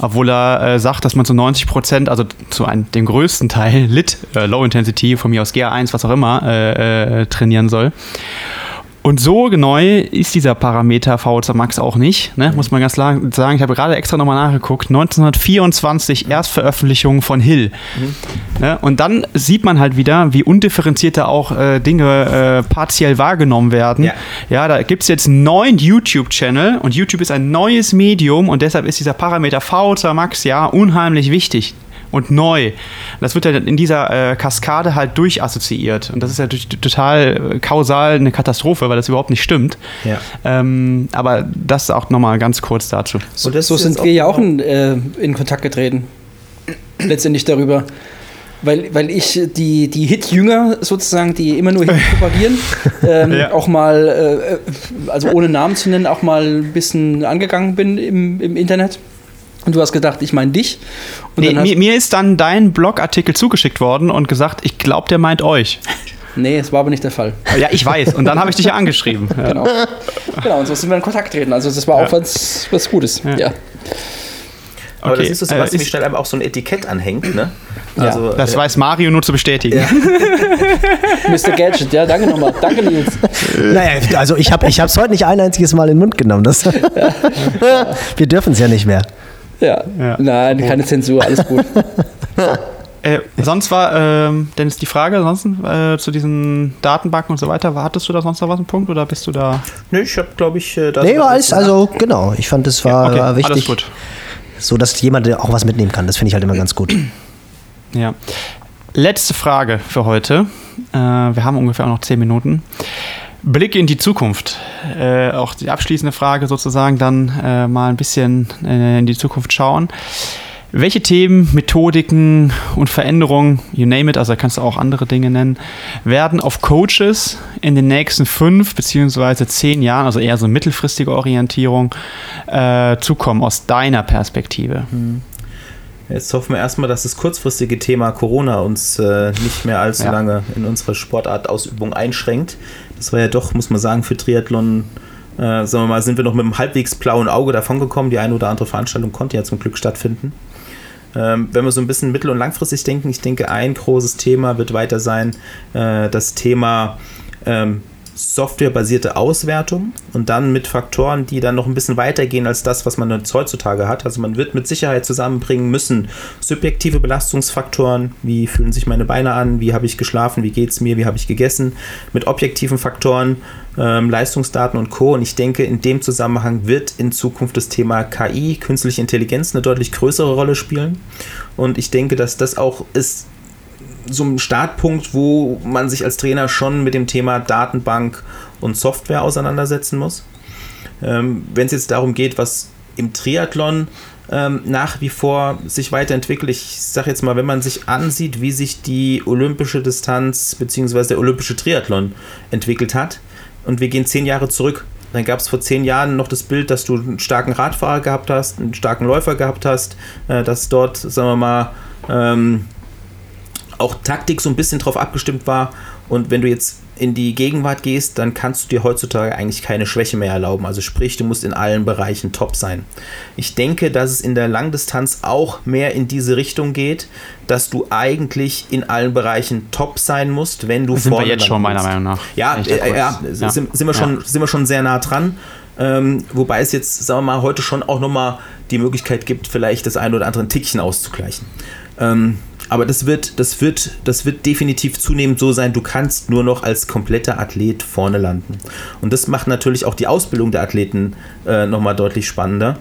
A: Obwohl er äh, sagt, dass man zu 90 Prozent, also zu einem, dem größten Teil Lit, äh, Low Intensity, von mir aus GA1, was auch immer, äh, äh, trainieren soll. Und so neu ist dieser Parameter VO2 Max auch nicht, ne? muss man ganz klar sagen. Ich habe gerade extra nochmal nachgeguckt. 1924 Erstveröffentlichung von Hill. Mhm. Ne? Und dann sieht man halt wieder, wie undifferenziert da auch äh, Dinge äh, partiell wahrgenommen werden. Ja, ja da gibt es jetzt neun YouTube-Channel und YouTube ist ein neues Medium und deshalb ist dieser Parameter VO2 Max ja unheimlich wichtig und neu. Das wird ja in dieser äh, Kaskade halt durchassoziiert. Und das ist ja total äh, kausal eine Katastrophe, weil das überhaupt nicht stimmt. Ja. Ähm, aber das auch nochmal ganz kurz dazu.
B: So, so sind wir ja auch in, äh, in Kontakt getreten. Letztendlich darüber weil, weil ich die, die Hit-Jünger sozusagen, die immer nur Hit propagieren, ähm, ja. auch mal, äh, also ohne Namen zu nennen, auch mal ein bisschen angegangen bin im, im Internet. Und du hast gedacht, ich meine dich.
A: Nee, mir, mir, ist dann dein Blogartikel zugeschickt worden und gesagt, ich glaube, der meint euch.
B: Nee, es war aber nicht der Fall.
A: Ja, ich weiß. Und dann habe ich dich ja angeschrieben. Ja.
B: Genau. Genau, und so sind wir in Kontakt treten. Also das war auch was, was Gutes. Ja. ja.
E: Aber okay. das ist so, was äh, wie schnell einem auch so ein Etikett anhängt, ne?
A: Also, ja, das äh, weiß Mario nur zu bestätigen. Ja.
B: Mr. Gadget, ja, danke nochmal. Danke, Nils.
C: Naja, also ich habe es heute nicht ein einziges Mal in den Mund genommen. Das Wir dürfen es ja nicht mehr.
B: Ja. ja. Nein, keine Zensur, alles gut.
A: Äh, sonst war, ähm, Dennis, die Frage ansonsten äh, zu diesen Datenbanken und so weiter, hattest du da sonst noch was einen Punkt oder bist du da?
E: Nee, ich habe, glaube ich, äh,
C: das. Nee, war alles, also genau, ich fand, das war, ja, okay, wichtig. Alles gut. So, dass jemand auch was mitnehmen kann, das finde ich halt immer ganz gut.
A: Ja. Letzte Frage für heute. Äh, wir haben ungefähr auch noch zehn Minuten. Blick in die Zukunft. Äh, auch die abschließende Frage sozusagen dann äh, mal ein bisschen äh, in die Zukunft schauen. Welche Themen, Methodiken und Veränderungen, you name it, also da kannst du auch andere Dinge nennen, werden auf Coaches in den nächsten fünf beziehungsweise zehn Jahren, also eher so mittelfristige Orientierung, äh, zukommen aus deiner Perspektive? Hm.
E: Jetzt hoffen wir erstmal, dass das kurzfristige Thema Corona uns äh, nicht mehr allzu ja. lange in unsere Sportartausübung einschränkt. Das war ja doch, muss man sagen, für Triathlon, äh, sagen wir mal, sind wir noch mit einem halbwegs blauen Auge davongekommen. Die eine oder andere Veranstaltung konnte ja zum Glück stattfinden. Ähm, wenn wir so ein bisschen mittel- und langfristig denken, ich denke, ein großes Thema wird weiter sein, äh, das Thema ähm, softwarebasierte Auswertung und dann mit Faktoren, die dann noch ein bisschen weitergehen als das, was man jetzt heutzutage hat. Also man wird mit Sicherheit zusammenbringen müssen subjektive Belastungsfaktoren, wie fühlen sich meine Beine an, wie habe ich geschlafen, wie geht es mir, wie habe ich gegessen, mit objektiven Faktoren, ähm, Leistungsdaten und Co. Und ich denke, in dem Zusammenhang wird in Zukunft das Thema KI, künstliche Intelligenz, eine deutlich größere Rolle spielen. Und ich denke, dass das auch ist so ein Startpunkt, wo man sich als Trainer schon mit dem Thema Datenbank und Software auseinandersetzen muss. Ähm, Wenn es jetzt darum geht, was im Triathlon ähm, nach wie vor sich weiterentwickelt. Ich sage jetzt mal, wenn man sich ansieht, wie sich die olympische Distanz bzw. der olympische Triathlon entwickelt hat und wir gehen zehn Jahre zurück, dann gab es vor zehn Jahren noch das Bild, dass du einen starken Radfahrer gehabt hast, einen starken Läufer gehabt hast, äh, dass dort, sagen wir mal, ähm, auch Taktik so ein bisschen drauf abgestimmt war. Und wenn du jetzt in die Gegenwart gehst, dann kannst du dir heutzutage eigentlich keine Schwäche mehr erlauben. Also sprich, du musst in allen Bereichen top sein. Ich denke, dass es in der Langdistanz auch mehr in diese Richtung geht, dass du eigentlich in allen Bereichen top sein musst, wenn du
A: das sind wir jetzt schon meiner Meinung nach.
E: Ja, äh, ja, ja. Sind, sind, wir schon, ja. sind wir schon sehr nah dran. Ähm, wobei es jetzt, sagen wir mal, heute schon auch nochmal die Möglichkeit gibt, vielleicht das ein oder andere Tickchen auszugleichen. Ähm, aber das wird, das wird, das wird definitiv zunehmend so sein, du kannst nur noch als kompletter Athlet vorne landen. Und das macht natürlich auch die Ausbildung der Athleten äh, nochmal deutlich spannender.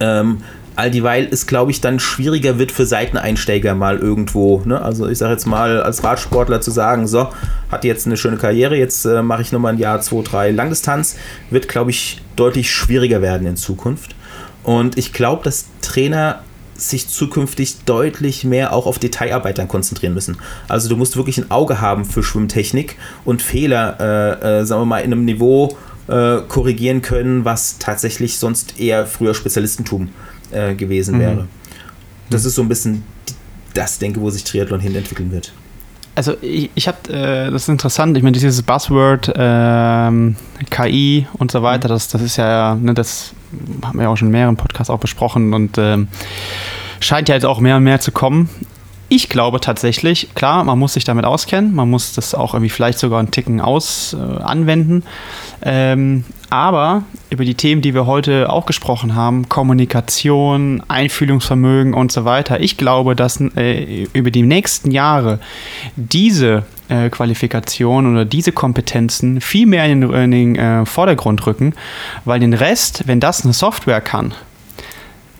E: Ähm, all dieweil es, glaube ich, dann schwieriger wird für Seiteneinsteiger mal irgendwo. Ne? Also ich sage jetzt mal, als Radsportler zu sagen, so, hat jetzt eine schöne Karriere, jetzt äh, mache ich nochmal ein Jahr, zwei, drei Langdistanz, wird, glaube ich, deutlich schwieriger werden in Zukunft. Und ich glaube, dass Trainer sich zukünftig deutlich mehr auch auf Detailarbeit dann konzentrieren müssen. Also du musst wirklich ein Auge haben für Schwimmtechnik und Fehler, äh, äh, sagen wir mal, in einem Niveau äh, korrigieren können, was tatsächlich sonst eher früher Spezialistentum äh, gewesen mhm. wäre. Das ist so ein bisschen das, denke wo sich Triathlon hin entwickeln wird.
A: Also ich, ich habe, äh, das ist interessant, ich meine, dieses Buzzword ähm, KI und so weiter, das, das ist ja, ne, das haben wir auch schon in mehreren Podcasts auch besprochen und ähm, scheint ja jetzt auch mehr und mehr zu kommen. Ich glaube tatsächlich, klar, man muss sich damit auskennen, man muss das auch irgendwie vielleicht sogar einen Ticken aus äh, anwenden. Ähm, aber über die Themen, die wir heute auch gesprochen haben, Kommunikation, Einfühlungsvermögen und so weiter, ich glaube, dass äh, über die nächsten Jahre diese äh, Qualifikationen oder diese Kompetenzen viel mehr in den, in den äh, Vordergrund rücken, weil den Rest, wenn das eine Software kann,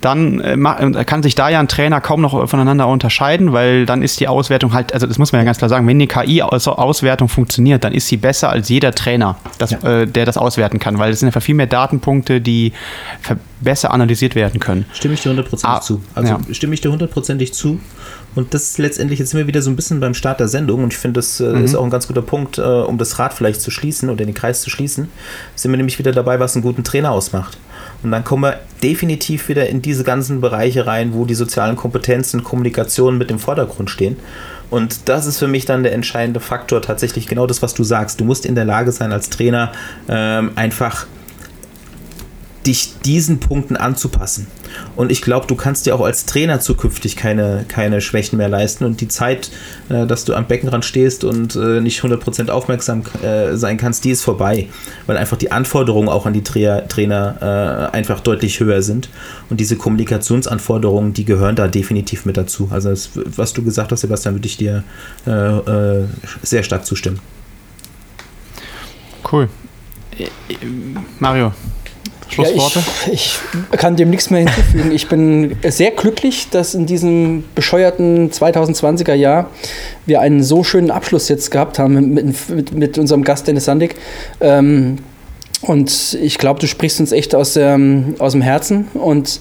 A: dann äh, äh, kann sich da ja ein Trainer kaum noch voneinander unterscheiden, weil dann ist die Auswertung halt, also das muss man ja ganz klar sagen, wenn die KI-Auswertung funktioniert, dann ist sie besser als jeder Trainer, das, ja. äh, der das auswerten kann, weil es sind ja viel mehr Datenpunkte, die besser analysiert werden können.
E: Stimme ich dir hundertprozentig ah, zu. Also ja. stimme ich dir hundertprozentig zu. Und das ist letztendlich, jetzt sind wir wieder so ein bisschen beim Start der Sendung und ich finde, das äh, mhm. ist auch ein ganz guter Punkt, äh, um das Rad vielleicht zu schließen oder den Kreis zu schließen, sind wir nämlich wieder dabei, was einen guten Trainer ausmacht. Und dann kommen wir definitiv wieder in diese ganzen Bereiche rein, wo die sozialen Kompetenzen, Kommunikation mit im Vordergrund stehen. Und das ist für mich dann der entscheidende Faktor, tatsächlich genau das, was du sagst. Du musst in der Lage sein, als Trainer ähm, einfach dich diesen Punkten anzupassen. Und ich glaube, du kannst dir auch als Trainer zukünftig keine, keine Schwächen mehr leisten. Und die Zeit, äh, dass du am Beckenrand stehst und äh, nicht 100% aufmerksam äh, sein kannst, die ist vorbei. Weil einfach die Anforderungen auch an die Tra Trainer äh, einfach deutlich höher sind. Und diese Kommunikationsanforderungen, die gehören da definitiv mit dazu. Also, das, was du gesagt hast, Sebastian, würde ich dir äh, äh, sehr stark zustimmen.
A: Cool. Mario,
B: Schlussworte? Ja, ich, ich, kann dem nichts mehr hinzufügen. Ich bin sehr glücklich, dass in diesem bescheuerten 2020er Jahr wir einen so schönen Abschluss jetzt gehabt haben mit, mit, mit unserem Gast Dennis Sandig. Ähm, und ich glaube, du sprichst uns echt aus, der, aus dem Herzen und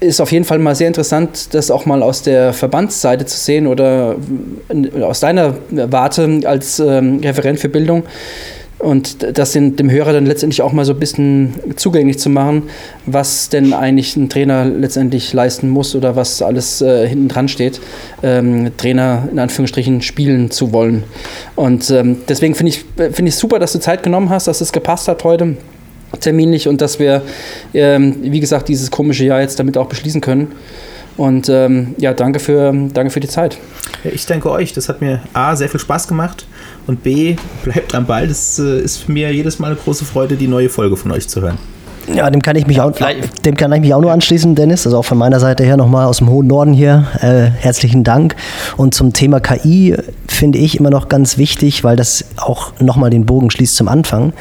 B: ist auf jeden Fall mal sehr interessant, das auch mal aus der Verbandsseite zu sehen oder aus deiner Warte als ähm, Referent für Bildung und das den, dem Hörer dann letztendlich auch mal so ein bisschen zugänglich zu machen, was denn eigentlich ein Trainer letztendlich leisten muss oder was alles äh, hinten dran steht, ähm, Trainer in Anführungsstrichen spielen zu wollen. Und ähm, deswegen finde ich es find super, dass du Zeit genommen hast, dass es gepasst hat heute terminlich und dass wir, ähm, wie gesagt, dieses komische Jahr jetzt damit auch beschließen können. Und ähm, ja, danke für, danke für die Zeit.
E: Ich danke euch. Das hat mir A, sehr viel Spaß gemacht und B, bleibt am Ball. Das äh, ist für mir jedes Mal eine große Freude, die neue Folge von euch zu hören.
C: Ja, dem kann ich mich auch, dem kann ich mich auch nur anschließen, Dennis. Also auch von meiner Seite her nochmal aus dem hohen Norden hier. Äh, herzlichen Dank. Und zum Thema KI finde ich immer noch ganz wichtig, weil das auch nochmal den Bogen schließt zum Anfang.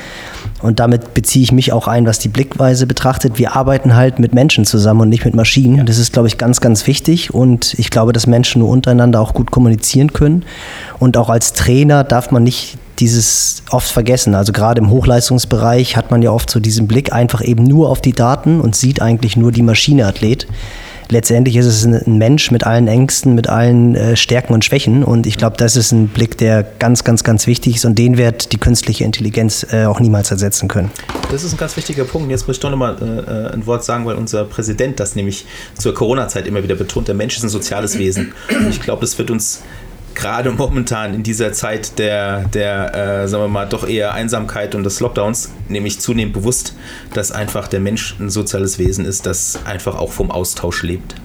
C: Und damit beziehe ich mich auch ein, was die Blickweise betrachtet. Wir arbeiten halt mit Menschen zusammen und nicht mit Maschinen. Das ist, glaube ich, ganz, ganz wichtig. Und ich glaube, dass Menschen nur untereinander auch gut kommunizieren können. Und auch als Trainer darf man nicht dieses oft vergessen. Also gerade im Hochleistungsbereich hat man ja oft so diesen Blick einfach eben nur auf die Daten und sieht eigentlich nur die Maschineathlet letztendlich ist es ein, Mensch mit allen Ängsten, mit allen äh, Stärken und Schwächen. Und ich glaube, das ist ein Blick, der ganz, ganz, ganz wichtig ist und den wird die künstliche Intelligenz äh, auch niemals ersetzen können.
E: Das ist ein ganz wichtiger Punkt. Jetzt muss ich doch nochmal äh, äh, ein Wort sagen, weil unser Präsident das nämlich zur Corona-Zeit immer wieder betont. Der Mensch ist ein soziales Wesen. Und ich glaube, das wird uns gerade momentan in dieser Zeit der, der äh, sagen wir mal, doch eher Einsamkeit und des Lockdowns, nämlich zunehmend bewusst, dass einfach der Mensch ein soziales Wesen ist, das einfach auch vom Austausch lebt.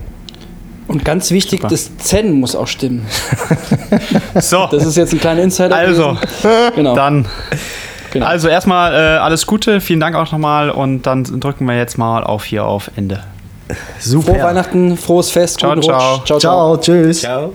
B: Und ganz wichtig, Super. das Zen muss auch stimmen. so. Das ist jetzt ein kleiner Insider.
A: Also, genau. dann. Genau. Also erstmal äh, alles Gute, vielen Dank auch nochmal und dann drücken wir jetzt mal auf hier auf Ende.
B: Super. Frohe Weihnachten, frohes Fest,
A: ciao, ciao.
B: ciao. Ciao, ciao. Tschüss. Ciao.